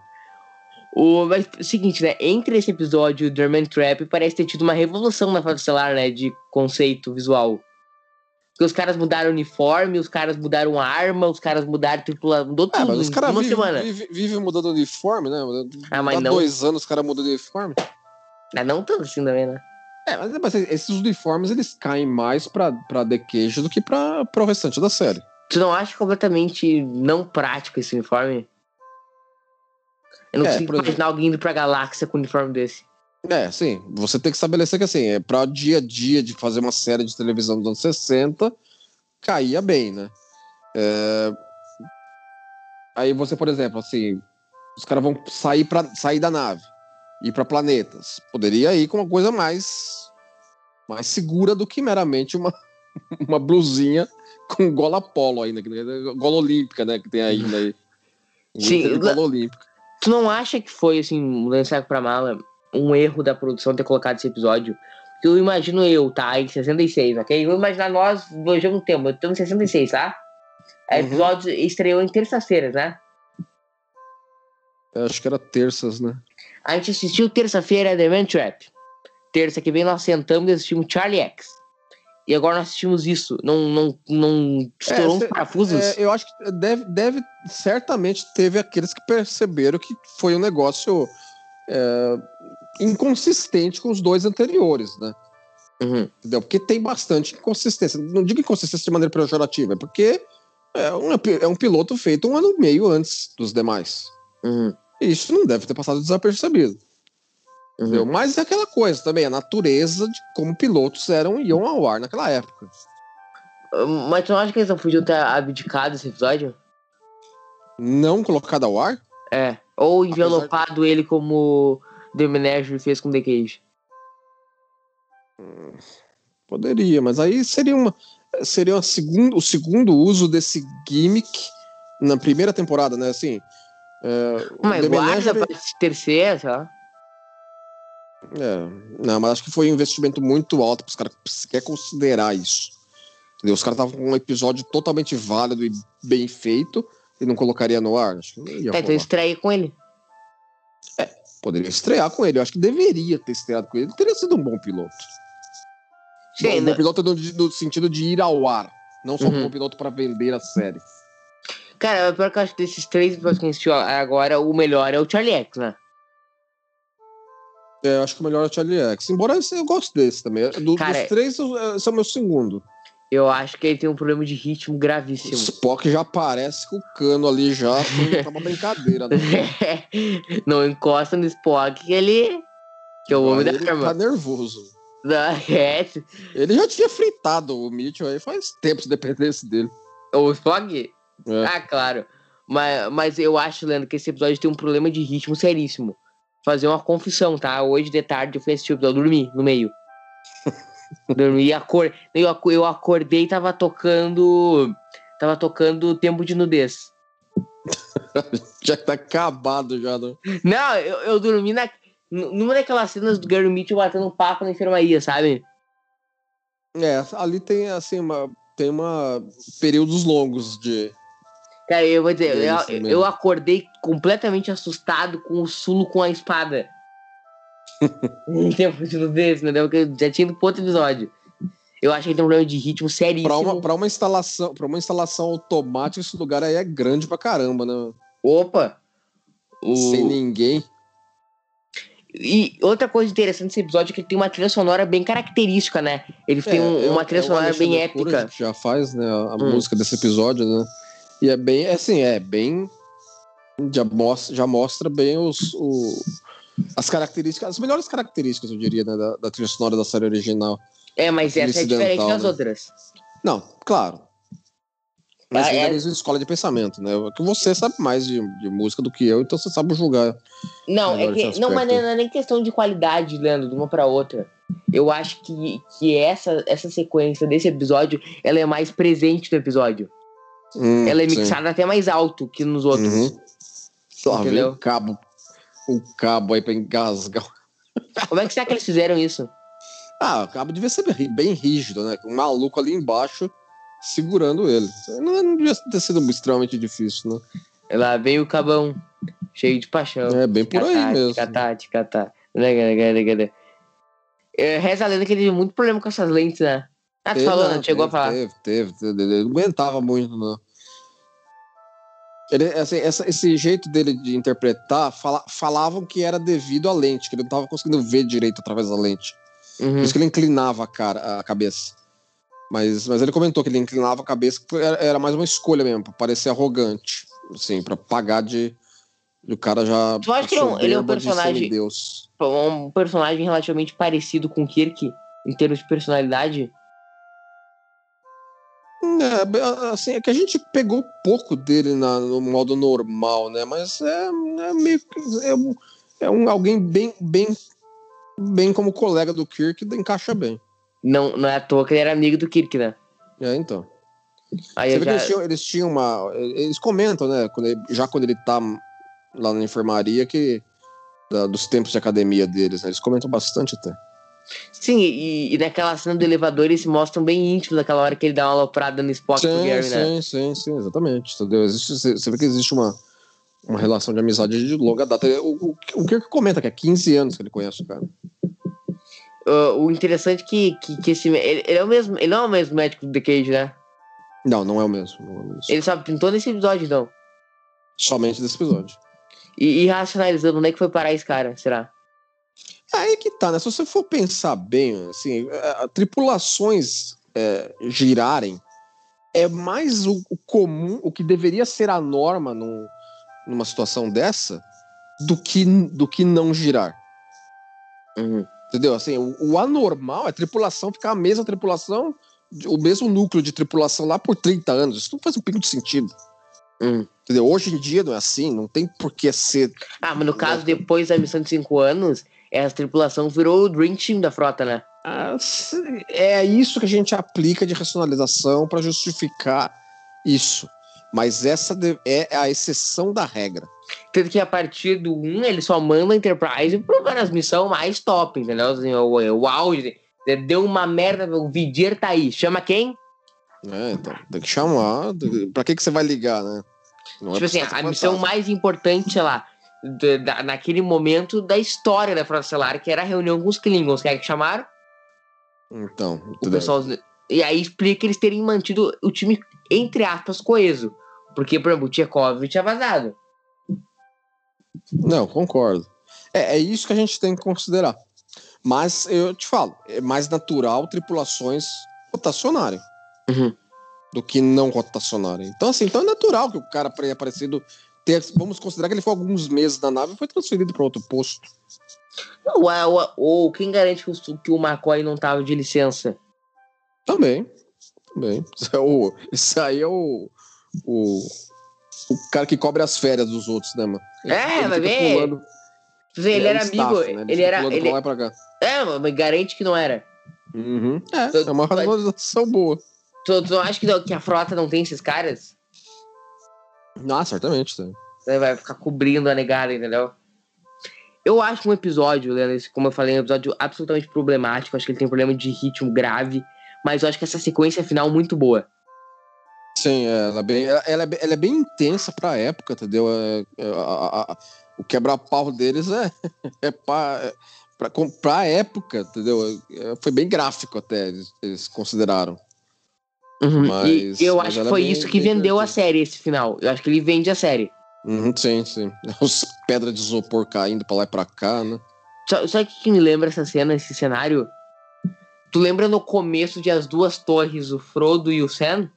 O, mas, o seguinte, né? Entre esse episódio e o Derman Trap, parece ter tido uma revolução na Fábio Estelar, né? De conceito visual. Porque os caras mudaram o uniforme, os caras mudaram a arma, os caras mudaram tripulação, mudou É, tudo mas os caras vivem vive, vive mudando de uniforme, né? Ah, mas Há não- dois anos os caras mudam de uniforme. Ah, não tanto assim também, né? É, mas, mas esses uniformes eles caem mais pra, pra The Cage do que pra, pra o restante da série. Tu não acha completamente não prático esse uniforme? Eu não É, consigo por exemplo- imaginar alguém indo pra galáxia com um uniforme desse. É, sim. Você tem que estabelecer que assim, é pra dia a dia de fazer uma série de televisão dos anos 60, caía bem, né? É, Aí você, por exemplo, assim, os caras vão sair, pra... sair da nave, ir pra planetas. Poderia ir com uma coisa mais, mais segura do que meramente uma, <laughs> uma blusinha com gola polo ainda, que- gola olímpica, né? Que tem ainda aí. Sim, gola olímpica. Tu não acha que foi, assim, lançar pra mala, um erro da produção ter colocado esse episódio? Eu imagino eu, tá? Em 66, ok? Vou imaginar nós viajando no tempo. Eu tô em 66, tá? O Uhum. episódio estreou em terça-feira, né? Eu acho que era terças, né? A gente assistiu terça-feira The Man Trap. Terça que vem nós sentamos e assistimos Charlie X. E agora nós assistimos isso. Não, não, não estourou cê- parafusos? É, eu acho que deve, deve, certamente teve aqueles que perceberam que foi um negócio é, inconsistente com os dois anteriores, né? Uhum. Entendeu? Porque tem bastante inconsistência. Não digo inconsistência de maneira pejorativa, é porque é um, é um piloto feito um ano e meio antes dos demais. Uhum. E isso não deve ter passado desapercebido. Uhum. Entendeu? Mas é aquela coisa também, a natureza de como pilotos eram e iam ao ar naquela época. Hum, Mas tu não acha que eles não podiam ter abdicado esse episódio? Não colocado ao ar? É. Ou envelopado ele como The Menagerie fez com The Cage. Poderia, mas aí seria uma seria uma segundo, o segundo uso desse gimmick na primeira temporada, né? Assim, é, o Mas guarda Menagerie- pra terceira, sei lá. É, não, mas acho que foi um investimento muito alto para os caras sequer considerar isso. Entendeu? Os caras estavam com um episódio totalmente válido e bem feito e não colocaria no ar. Acho que Tá, então estreia com ele. Poderia estrear com ele. Eu acho que deveria ter estreado com ele. Ele teria sido um bom piloto. Sim, Bom, um né? bom piloto no, no sentido de ir ao ar. Não só um Uhum. bom piloto para vender a série. Cara, pior que eu acho que desses três episódios que a gente agora, o melhor é o Charlie X, né? É, eu acho que o melhor é o Charlie X. Embora esse- eu gosto desse também. Do- Cara, dos três, eu- esse é o meu segundo. Eu acho que ele tem um problema de ritmo O gravíssimo. Spock já aparece com o cano ali já. Não <laughs> tá uma brincadeira, né? <laughs> não encosta no Spock que ele. Que é o homem da ele arma. tá nervoso. Da- É, Ele já tinha fritado o Mitchell aí faz tempo, se dependesse dele. o Spock? É. Ah, claro. Mas, mas eu acho, Leandro, que esse episódio tem um problema de ritmo seríssimo. Fazer uma confissão, tá? Hoje de tarde eu fui assistir eu dormi no meio. <laughs> dormi e acor... eu, aco- eu acordei e tava tocando. Tava tocando Tempo de Nudez. <laughs> Já tá acabado já. Né? Não, eu, eu dormi na, numa daquelas cenas do Gary Mitchell batendo um papo na enfermaria, sabe? É, ali tem assim, uma, tem uma períodos longos de. Cara, eu vou dizer, É eu, eu acordei completamente assustado com o Sulo com a espada. em tempo de nudez, entendeu? Porque eu já tinha ido pro outro episódio. Eu acho que tem um problema de ritmo seríssimo. Pra uma, pra uma instalação, para uma instalação automática, esse lugar aí é grande pra caramba, né? Opa! O- Sem ninguém. E outra coisa interessante desse episódio é que ele tem uma trilha sonora bem característica, né? Ele tem um- é- uma é trilha o sonora bem épica. já faz, né, a, a Hum. música desse episódio, né? E é bem, é assim, é bem já mostra, já mostra bem os o- as características, as melhores características, eu diria, né, da, da trilha sonora da série original. É, mas essa é diferente das né? outras. Não, claro. Mas Ah, é- mesmo escola de pensamento, né? Que você sabe mais de, de música do que eu, então você sabe julgar. Não, é que, não, mas não é nem questão de qualidade, Leandro, de uma pra outra. Eu acho que, que essa, essa sequência desse episódio, ela é mais presente no episódio. Hum, ela é sim. mixada até mais alto que nos outros. Uhum. Vem Entendeu? o cabo, o cabo aí pra engasgar. Como é que será que eles fizeram isso? Ah, o cabo devia ser bem rígido, né? Com um maluco ali embaixo segurando ele. Não, não devia ter sido extremamente difícil, né? Lá vem o cabão, cheio de paixão. É bem por aí Ticatá, mesmo. ticatá, ticatá. É, Reza a lenda que ele teve muito problema com essas lentes, né? Ah, tu Teve, falou, não, né? Chegou a teve, falar. Teve, teve, teve. Ele não aguentava muito, não. Ele, assim, essa- esse jeito dele de interpretar, fala- falavam que era devido à lente, que ele não estava conseguindo ver direito através da lente. Uhum. Por isso que ele inclinava a, cara, a cabeça. Mas, mas ele comentou que ele inclinava a cabeça porque era, era mais uma escolha mesmo, pra parecer arrogante. Assim, pra pagar de. de o cara já. Tu acha que ele é um- ele é um de personagem- Deus. Um personagem relativamente parecido com o Kirk, em termos de personalidade. É, assim, é que a gente pegou pouco dele na- no modo normal, né? Mas é, é meio. É, é um, alguém bem, bem, bem como colega do Kirk, encaixa bem. Não, não é à toa que ele era amigo do Kirk, né? É, então. Aí Você eu vê que já... eles tinham, eles tinham uma. Eles comentam, né? quando ele- já quando ele tá lá na enfermaria, que. da- dos tempos de academia deles, né? Eles comentam bastante até. Sim, e, e naquela cena do elevador eles se mostram bem íntimos daquela hora que ele dá uma aloprada no Spock pro Sim, Gary, né? sim, sim, sim, exatamente. Entendeu? Existe, você vê que existe uma, uma relação de amizade de longa data. O, o, o Kirk comenta que é 15 anos que ele conhece o cara. Ah, o interessante é que, que, que esse. Ele, ele é o mesmo. Ele não é o mesmo médico do The Cage, né? Não, não é o mesmo. Não é o mesmo. Ele só pintou nesse episódio, então. Somente desse episódio. E, e racionalizando, onde é que foi parar esse cara, será? Aí que tá, né? Se você for pensar bem, assim, é, é, tripulações é, girarem é mais o, o comum, o que deveria ser a norma num- numa situação dessa, do que, do que não girar. Uhum. Entendeu? Assim, o, o anormal é tripulação ficar a mesma tripulação, o mesmo núcleo de tripulação lá por 30 anos. Isso não faz um pingo de sentido. Hum. Entendeu? Hoje em dia não é assim, não tem por que ser. Ah, mas no caso, depois da missão de 5 anos, essa tripulação virou o Dream Team da frota, né? Ah, É isso que a gente aplica de racionalização para justificar isso. Mas essa é a exceção da regra. Tanto que a partir do 1, ele só manda a Enterprise para as missões mais top, entendeu? Assim, o, o auge. Deu uma merda, o Vidir tá aí. Chama quem? Né? Então, tem que chamar. Para que, que você vai ligar, né? Não é tipo pra assim, a missão mais importante, sei lá, da- da- naquele momento da história da Frota Estelar, que era a reunião com os Klingons. Quem é que chamaram? Então, O pessoal. E aí explica eles terem mantido o time, entre aspas, coeso. Porque, por exemplo, o Tchekov tinha vazado. Não, concordo. É, é isso que a gente tem que considerar. Mas eu te falo, é mais natural tripulações rotacionarem Uhum. do que não rotacionarem. Então, assim, então é natural que o cara tenha aparecido. Ter, vamos considerar que ele foi alguns meses na nave e foi transferido para outro posto. Ou, quem garante que o, que o McCoy não tava de licença? Também. Também. <laughs> Isso, é o, isso aí é o, o. o cara que cobre as férias dos outros, né, mano? É, Ele vai ver. pulando- Ele, ele é era o amigo. staff, né? Ele fica era. Ele, pra lá e pra cá. é, mas garante que não era. Uhum. É, Tu- é uma racionalização boa. Tu, tu não acha que, que a frota não tem esses caras? Ah, certamente. Tem. Você vai ficar cobrindo a negada, entendeu? Eu acho um episódio, Leandro, como eu falei, um episódio absolutamente problemático. Acho que ele tem um problema de ritmo grave. Mas eu acho que essa sequência final é muito boa. Sim, é, ela, é bem, ela, ela é, ela é bem intensa pra época, entendeu? É, é, a- a- o quebra-pau deles é, <laughs> é, pra, é pra, com- pra época, entendeu? Foi bem gráfico até, eles, eles consideraram. Mas- e eu mas acho que é foi bem- isso que vendeu a série, esse final. Eu acho que ele vende a série. Uhum, sim, sim. <laughs> Os pedras de isopor caindo pra lá e pra cá, né? Só, sabe o que me lembra essa cena, esse cenário? Tu lembra no começo de As Duas Torres, o Frodo e o Sam?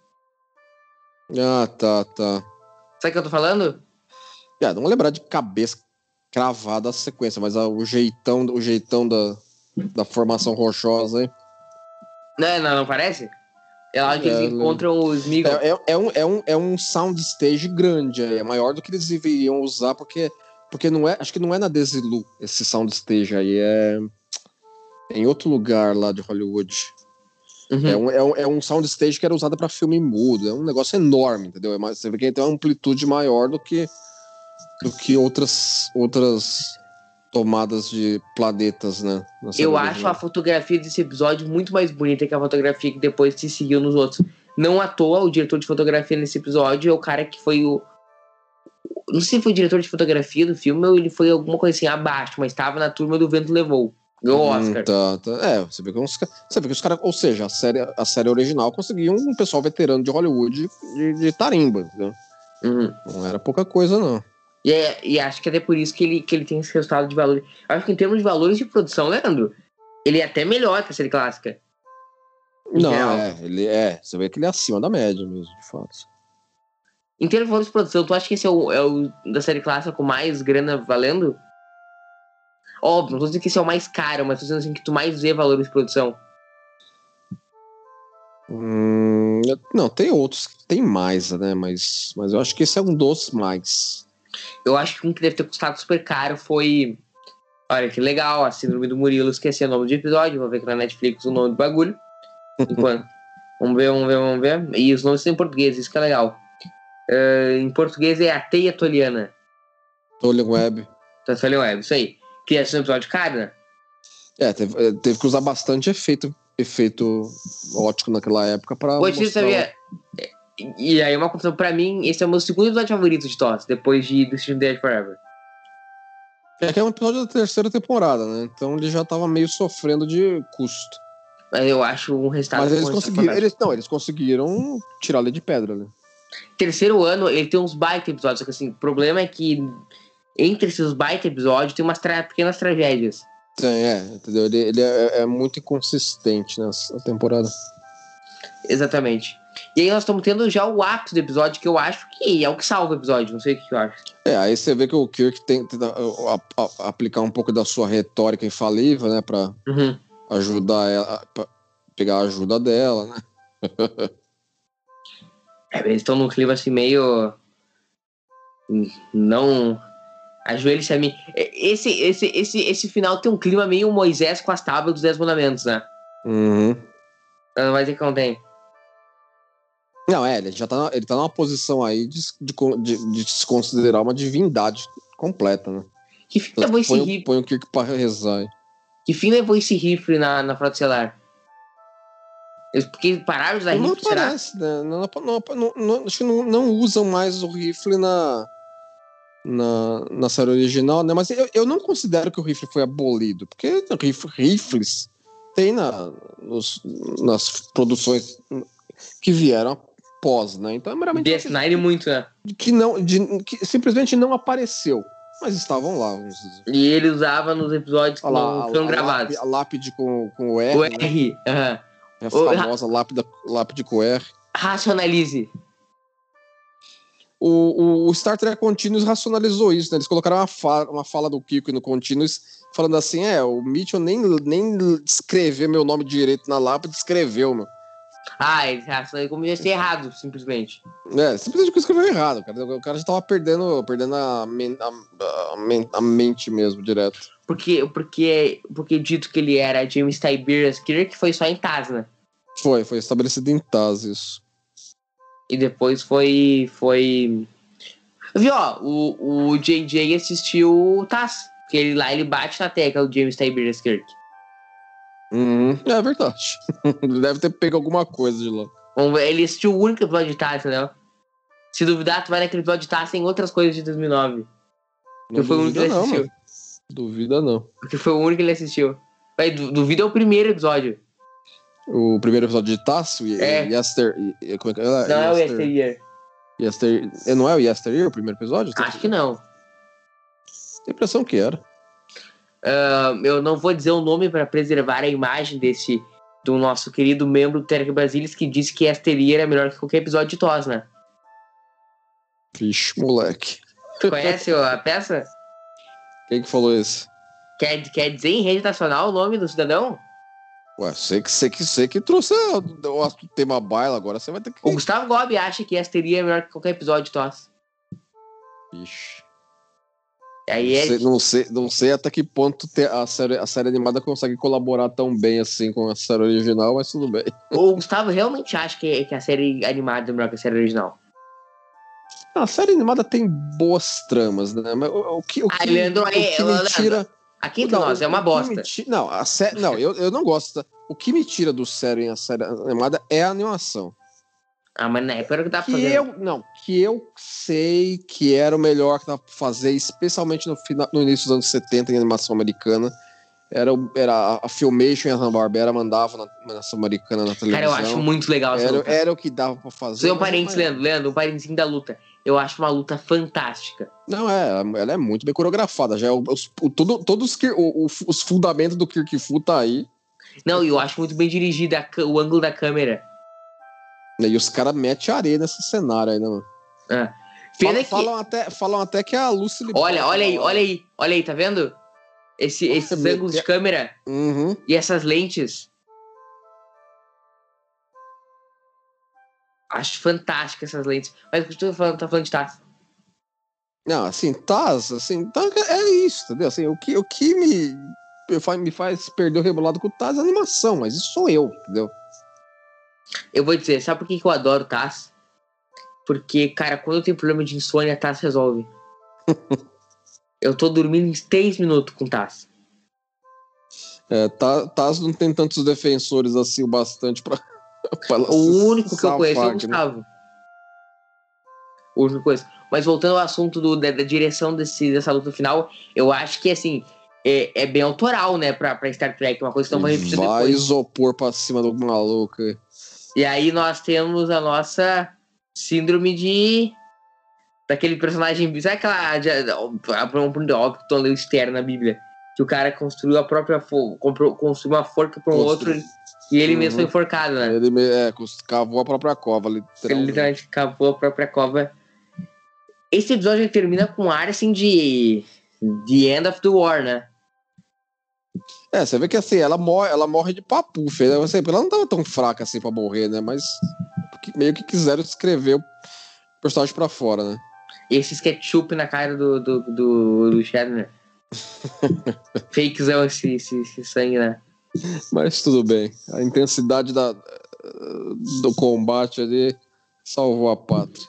Ah, tá, tá. Sabe o que eu tô falando? É, não vou lembrar de cabeça cravada a sequência, mas o jeitão, o jeitão da, da formação rochosa aí. Não, não, não parece? É lá que É, eles eu encontram os Migos. É, é, é um, é, um, é um soundstage grande, é maior do que eles deveriam usar, porque, porque não é, acho que não é na Desilu esse soundstage aí, é em outro lugar lá de Hollywood. Uhum. É, um, é, um, é um soundstage que era usado para filme mudo. É um negócio enorme, entendeu? É mais, você vê que tem uma amplitude maior do que, do que outras, outras tomadas de planetas, né? Eu acho original. a fotografia desse episódio muito mais bonita que a fotografia que depois se seguiu nos outros. Não à toa, o diretor de fotografia nesse episódio é o cara que foi o. Não sei se foi o diretor de fotografia do filme ou ele foi alguma coisa assim abaixo, mas estava na turma do Vento Levou. Ganhou o Hum, Oscar. tá, tá. É, você vê que, uns, você vê que os caras. Ou seja, a série, a série original conseguiu um pessoal veterano de Hollywood de, de tarimba, entendeu? Uhum. Não era pouca coisa, não. E, é- e acho que é até por isso que ele, que ele tem esse resultado de valor. Eu acho que em termos de valores de produção, Leandro, ele é até melhor que a série clássica. Não, geral. é, ele é. Você vê que ele é acima da média mesmo, de fato. Em termos de valores de produção, tu acha que esse é o, é o da série clássica com mais grana valendo? Óbvio, não tô dizendo que esse é o mais caro, mas tô dizendo assim que tu mais vê valores de produção. Hum, não, tem outros que tem mais, né? Mas, mas eu acho que esse é um dos mais. Eu acho que um que deve ter custado super caro foi. Olha que legal, a Síndrome do Murilo, esqueci o nome do episódio, vou ver aqui na Netflix o nome do bagulho. <laughs> Enquanto. vamos ver, vamos ver, vamos ver. E os nomes são em português, isso que é legal. Eh, em português é a Teia Toliana. Tolien Web. Tá Tolian Web, isso aí. Que é um episódio caro, né? É, teve, é, teve que usar bastante efeito, efeito ótico naquela época pra. Hoje você mostrar sabia. E e aí, uma confusão pra mim, esse é o meu segundo episódio favorito de Toss, depois de Destiny Dead Forever. É que é um episódio da terceira temporada, né? Então ele já tava meio sofrendo de custo. Mas eu acho um resultado. Mas eles conseguiram. Eles, não, eles conseguiram tirar ele de pedra, né? Terceiro ano, ele tem uns baita episódios, só que assim, o problema é que entre esses baita episódios tem umas tra- pequenas tragédias. É, entendeu? Ele, ele é, é muito inconsistente nessa temporada. Exatamente. E aí nós estamos tendo já o ápice do episódio, que eu acho que é o que salva o episódio, não sei o que eu acho. É, aí você vê que o Kirk tem que a- a- aplicar um pouco da sua retórica infalível, né? Pra Uhum. ajudar ela, pra pegar a ajuda dela, né? <laughs> É, eles estão num clima assim meio. Não. Ajoelhe-se a mim. É, Esse, esse, esse, esse final tem um clima meio Moisés com as tábuas dos Dez Mandamentos, né? Uhum. Não vai dizer que não tem. Não, é, ele já tá, na- ele tá numa posição aí de, de, de- de se considerar uma divindade completa, né? Que fim levou esse Põe, rifle? põe o Kirk pra rezar. Que fim levou esse rifle na, na frota estelar? Eles, porque pararam de usar não rifle, será? aparece, né? Não, não, não, não- acho que não, não usam mais o rifle na, na, na série original, né? Mas eu, eu não considero que o rifle foi abolido, porque rif- rifles tem na, nos- nas produções que vieram após, né? Então é meramente DS9 muito, né? que não, de- que simplesmente não apareceu, mas estavam lá. E ele usava nos episódios que lá, foram a gravados. A lápide com, com o R, O né? R. É a o- famosa lápide, com R. Racionalize. O, o, o Star Trek Continuous racionalizou isso, né? Eles colocaram uma fala, uma fala do Kiko no Continuous falando assim: é, o Mitchell nem, nem escrever meu nome direito na lápide, escreveu, meu. Ah, ele ia ser errado, simplesmente. É, simplesmente escreveu errado, cara. O cara já tava perdendo, perdendo a, men- a, a men- a mente mesmo, direto. Porque, porque, porque dito que ele era James Tiberius Kirk foi só em Tasna. Foi, foi estabelecido em Taz isso. E depois foi. foi... Viu, ó, o, o JJ assistiu o Taz. Porque ele, lá ele bate na tecla do James Tiberius Kirk. Uhum, é verdade. <laughs> Ele Deve ter pego alguma coisa de lá. Vamos ver, ele assistiu o único episódio de Taz, entendeu? Se duvidar, tu vai naquele episódio de Taz, tem outras coisas de 2009. Não Que foi o único que duvida ele não, assistiu. mano. Duvida não. Porque foi o único que ele assistiu. Vai, du- duvido é o primeiro episódio. O primeiro episódio de Tasso e É. Yester. e- como é que é? Não é o Yesteryear. Yester... é, Não é o Yesteryear o primeiro episódio? Acho que não. Tem a impressão que era. Ah, eu não vou dizer o nome para preservar a imagem desse do nosso querido membro do Terek Brasilis que disse que Yesteryear é melhor que qualquer episódio de Tos, né? Vixe, moleque. Tu conhece a peça? Quem que falou isso? Quer, quer dizer em rede nacional o nome do cidadão? Ué, você que, você que, você que trouxe o, tema baila, agora você vai ter que. O Gustavo Gobi acha que Yesteryear é melhor que qualquer episódio de Tos. Vixe. Aí é. Não sei, não, sei, até que ponto a série, a série animada consegue colaborar tão bem assim com a série original, mas tudo bem. <laughs> O Gustavo realmente acha que, que a série animada é melhor que a série original. A série animada tem boas tramas, né? Mas o, o que, o Ah, que, Leandro, o é- que me Leandro, tira. Aqui entre Não, nós, é uma bosta. me Não, a sé... não eu, eu não gosto. O que me tira do sério em a série animada é a animação. Ah, mas não é pior que tá Que fazendo. eu, não, que eu sei que era o melhor que dava pra fazer, especialmente no, final, no início dos anos 70 em animação americana. Era, o- era a- Filmation e a Hanna-Barbera mandavam na animação americana na televisão. Cara, eu acho muito legal essa era, luta. era o que dava pra fazer. Só um parênteses, mas- Leandro, Leandro, um parênteses da luta. Eu acho uma luta fantástica. Não, é, ela é muito bem coreografada. Já é o- o- todos o- o- os fundamentos do Kirk Fu tá aí. Não, eu acho muito bem dirigida o ângulo da câmera. Né, E os caras metem areia nesse cenário aí, né, mano? Ah. Pena Falam, que. falam até, falam até que a Lucy Liu- Olha, olha aí, olha aí, olha aí, tá vendo? Esse, Nossa, esses meu ângulos de câmera Uhum. e essas lentes. Acho fantástico essas lentes. Mas o que tu tá falando, tá falando de taça. Não, assim, Taz, assim, tá, é isso, entendeu? Assim, o que, o que me, me faz, me faz perder o rebolado com o Taz é a animação, mas isso sou eu, entendeu? Eu vou dizer, sabe por que que eu adoro Taz? Porque, cara, quando eu tenho problema de insônia, Taz resolve. <laughs> eu tô dormindo em 3 minutos com Taz. É, Ta- Taz não tem tantos defensores assim o bastante pra. <laughs> pra ela se O único que eu conheço é o safar, né? Gustavo. O único coisa. Mas voltando ao assunto do- da, da direção desse, dessa luta final, eu acho que, assim, é, é bem autoral, né, pra, pra Star Trek. Uma coisa que não vai repetir Vai depois. isopor pra cima do maluco. E aí nós temos a nossa síndrome de. Daquele personagem. Sabe aquela. de- óbvio que leu externo na Bíblia. Que o cara construiu a própria. Comprou, construiu uma forca pra um Constru- outro e ele mesmo Uhum. foi enforcado, né? Ele é, cavou a própria cova, Ele literalmente. literalmente cavou a própria cova. Esse episódio termina com um ar assim de. The End of the War, né? É, você vê que assim, ela morre, ela morre de papufa. Né? Assim, ela não tava tão fraca assim pra morrer, né? Mas meio que quiseram escrever o personagem pra fora, né? E esse ketchup na cara do, do, do, do Shatner. <laughs> Fakezão esse, esse, esse sangue, né? Mas tudo bem. A intensidade da, do combate ali salvou a pátria.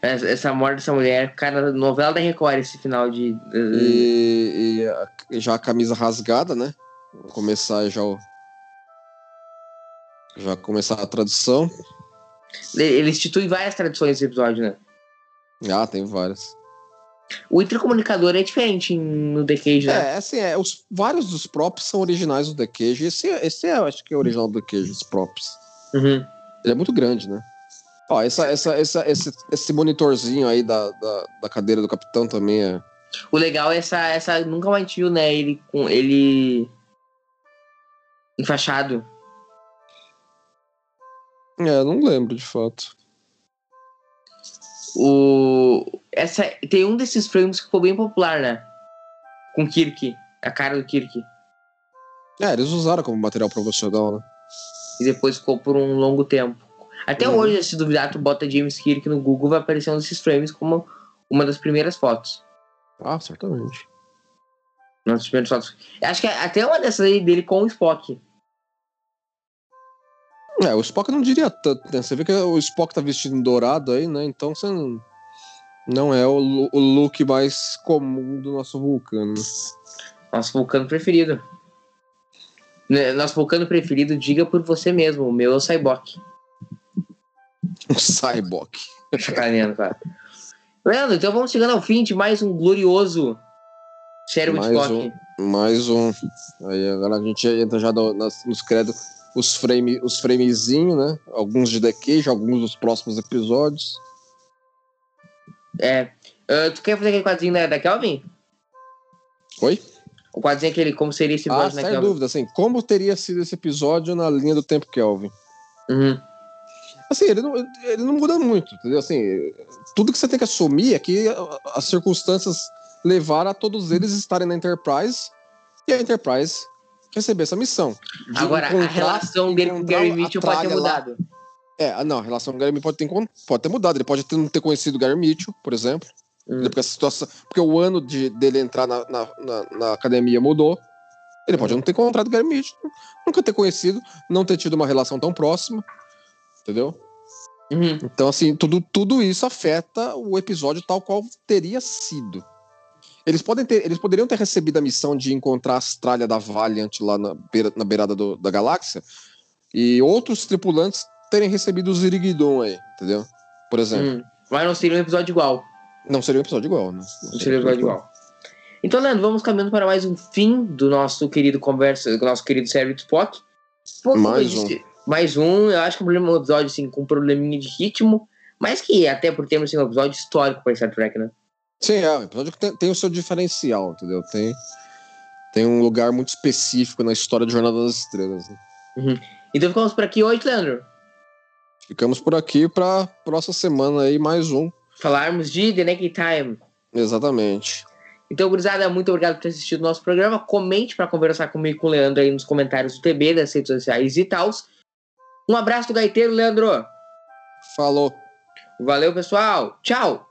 Essa, morte dessa mulher, cara, novela da Record, esse final de. E, e já a camisa rasgada, né? Vou começar já o. Já começar a tradução. Ele institui várias tradições nesse episódio, né? Ah, tem várias. O intercomunicador é diferente no The Cage, né? É, assim, é, os, vários dos props são originais do The Cage. Esse, esse é, acho que é o original do The Cage, os props. Uhum. Ele é muito grande, né? Ó, essa, essa, essa, esse, esse monitorzinho aí da, da, da cadeira do capitão também é. O legal é essa, essa. Nunca mais viu, né? Ele com. Ele. Enfaixado. É, não lembro de fato. O. Essa, tem um desses frames que ficou bem popular, né? Com Kirk. A cara do Kirk. É, eles usaram como material promocional, né? E depois ficou por um longo tempo. Até Uhum. hoje, se duvidar, tu bota James Kirk no Google, vai aparecer um desses frames como uma das primeiras fotos. Ah, certamente. Uma das primeiras fotos. Acho que até uma dessas aí dele com o Spock. É, o Spock não diria tanto, né? Você vê que o Spock tá vestido em dourado aí, né? Então você não, não é o, o look mais comum do nosso vulcano. Nosso vulcano preferido. Né, Nosso vulcano preferido, diga por você mesmo. O meu é o Cyborg. O <laughs> Cyborg. Sacaneando, cara. Leandro, então vamos chegando ao fim de mais um glorioso Sherwood Mais Spock. Mais um. Aí agora a gente entra já no- nas- nos créditos. Os, frame, os framezinhos, né? Alguns de The Cage, alguns dos próximos episódios. É. Ah, tu quer fazer aquele quadrinho da, da Kelvin? Oi? O quadrinho aquele, como seria esse Ah, episódio da sem Kelvin? dúvida, assim, como teria sido esse episódio na linha do tempo Kelvin? Uhum. Assim, ele não, ele não muda muito, entendeu? Assim, tudo que você tem que assumir é que as circunstâncias levaram a todos eles estarem na Enterprise e a Enterprise receber essa missão. Agora, a relação dele com o Gary Mitchell pode ter tralha lá. mudado. É, não, a relação com o Gary Mitchell pode ter, pode ter mudado. Ele pode ter, não ter conhecido o Gary Mitchell, por exemplo. Hum. Porque a situação. Porque o ano de, dele entrar na, na, na- na academia mudou. Ele pode não ter encontrado o Gary Mitchell, nunca ter conhecido, não ter tido uma relação tão próxima. Entendeu? Uhum. Então, assim, tudo, tudo isso afeta o episódio tal qual teria sido. Eles, podem ter, eles poderiam ter recebido a missão de encontrar a Astralha da Valiant lá na, beira, na beirada do- da galáxia e outros tripulantes terem recebido os Irigidon aí, entendeu? Por exemplo. Hum. Mas não seria um episódio igual. Não seria um episódio igual, né? Não seria um episódio igual. Então, Leandro, vamos caminhando para mais um fim do nosso querido conversa, do nosso querido de Spock. Como Mais eu disse, Mais um, eu acho que é um problema- um episódio assim, com um probleminha de ritmo, mas que até por termos assim, um episódio histórico para Star Trek, né? Sim, é, o episódio que tem, tem o seu diferencial, entendeu? Tem, tem um lugar muito específico na história de Jornada das Estrelas. né? Então ficamos por aqui hoje, Leandro. Ficamos por aqui para próxima semana aí, mais um. Falarmos de The Naked Time. Exatamente. Então, gurizada, muito obrigado por ter assistido o nosso programa. Comente para conversar comigo e com o Leandro aí nos comentários do TB, das redes sociais e tal. Um abraço do gaiteiro, Leandro. Falou. Valeu, pessoal. Tchau.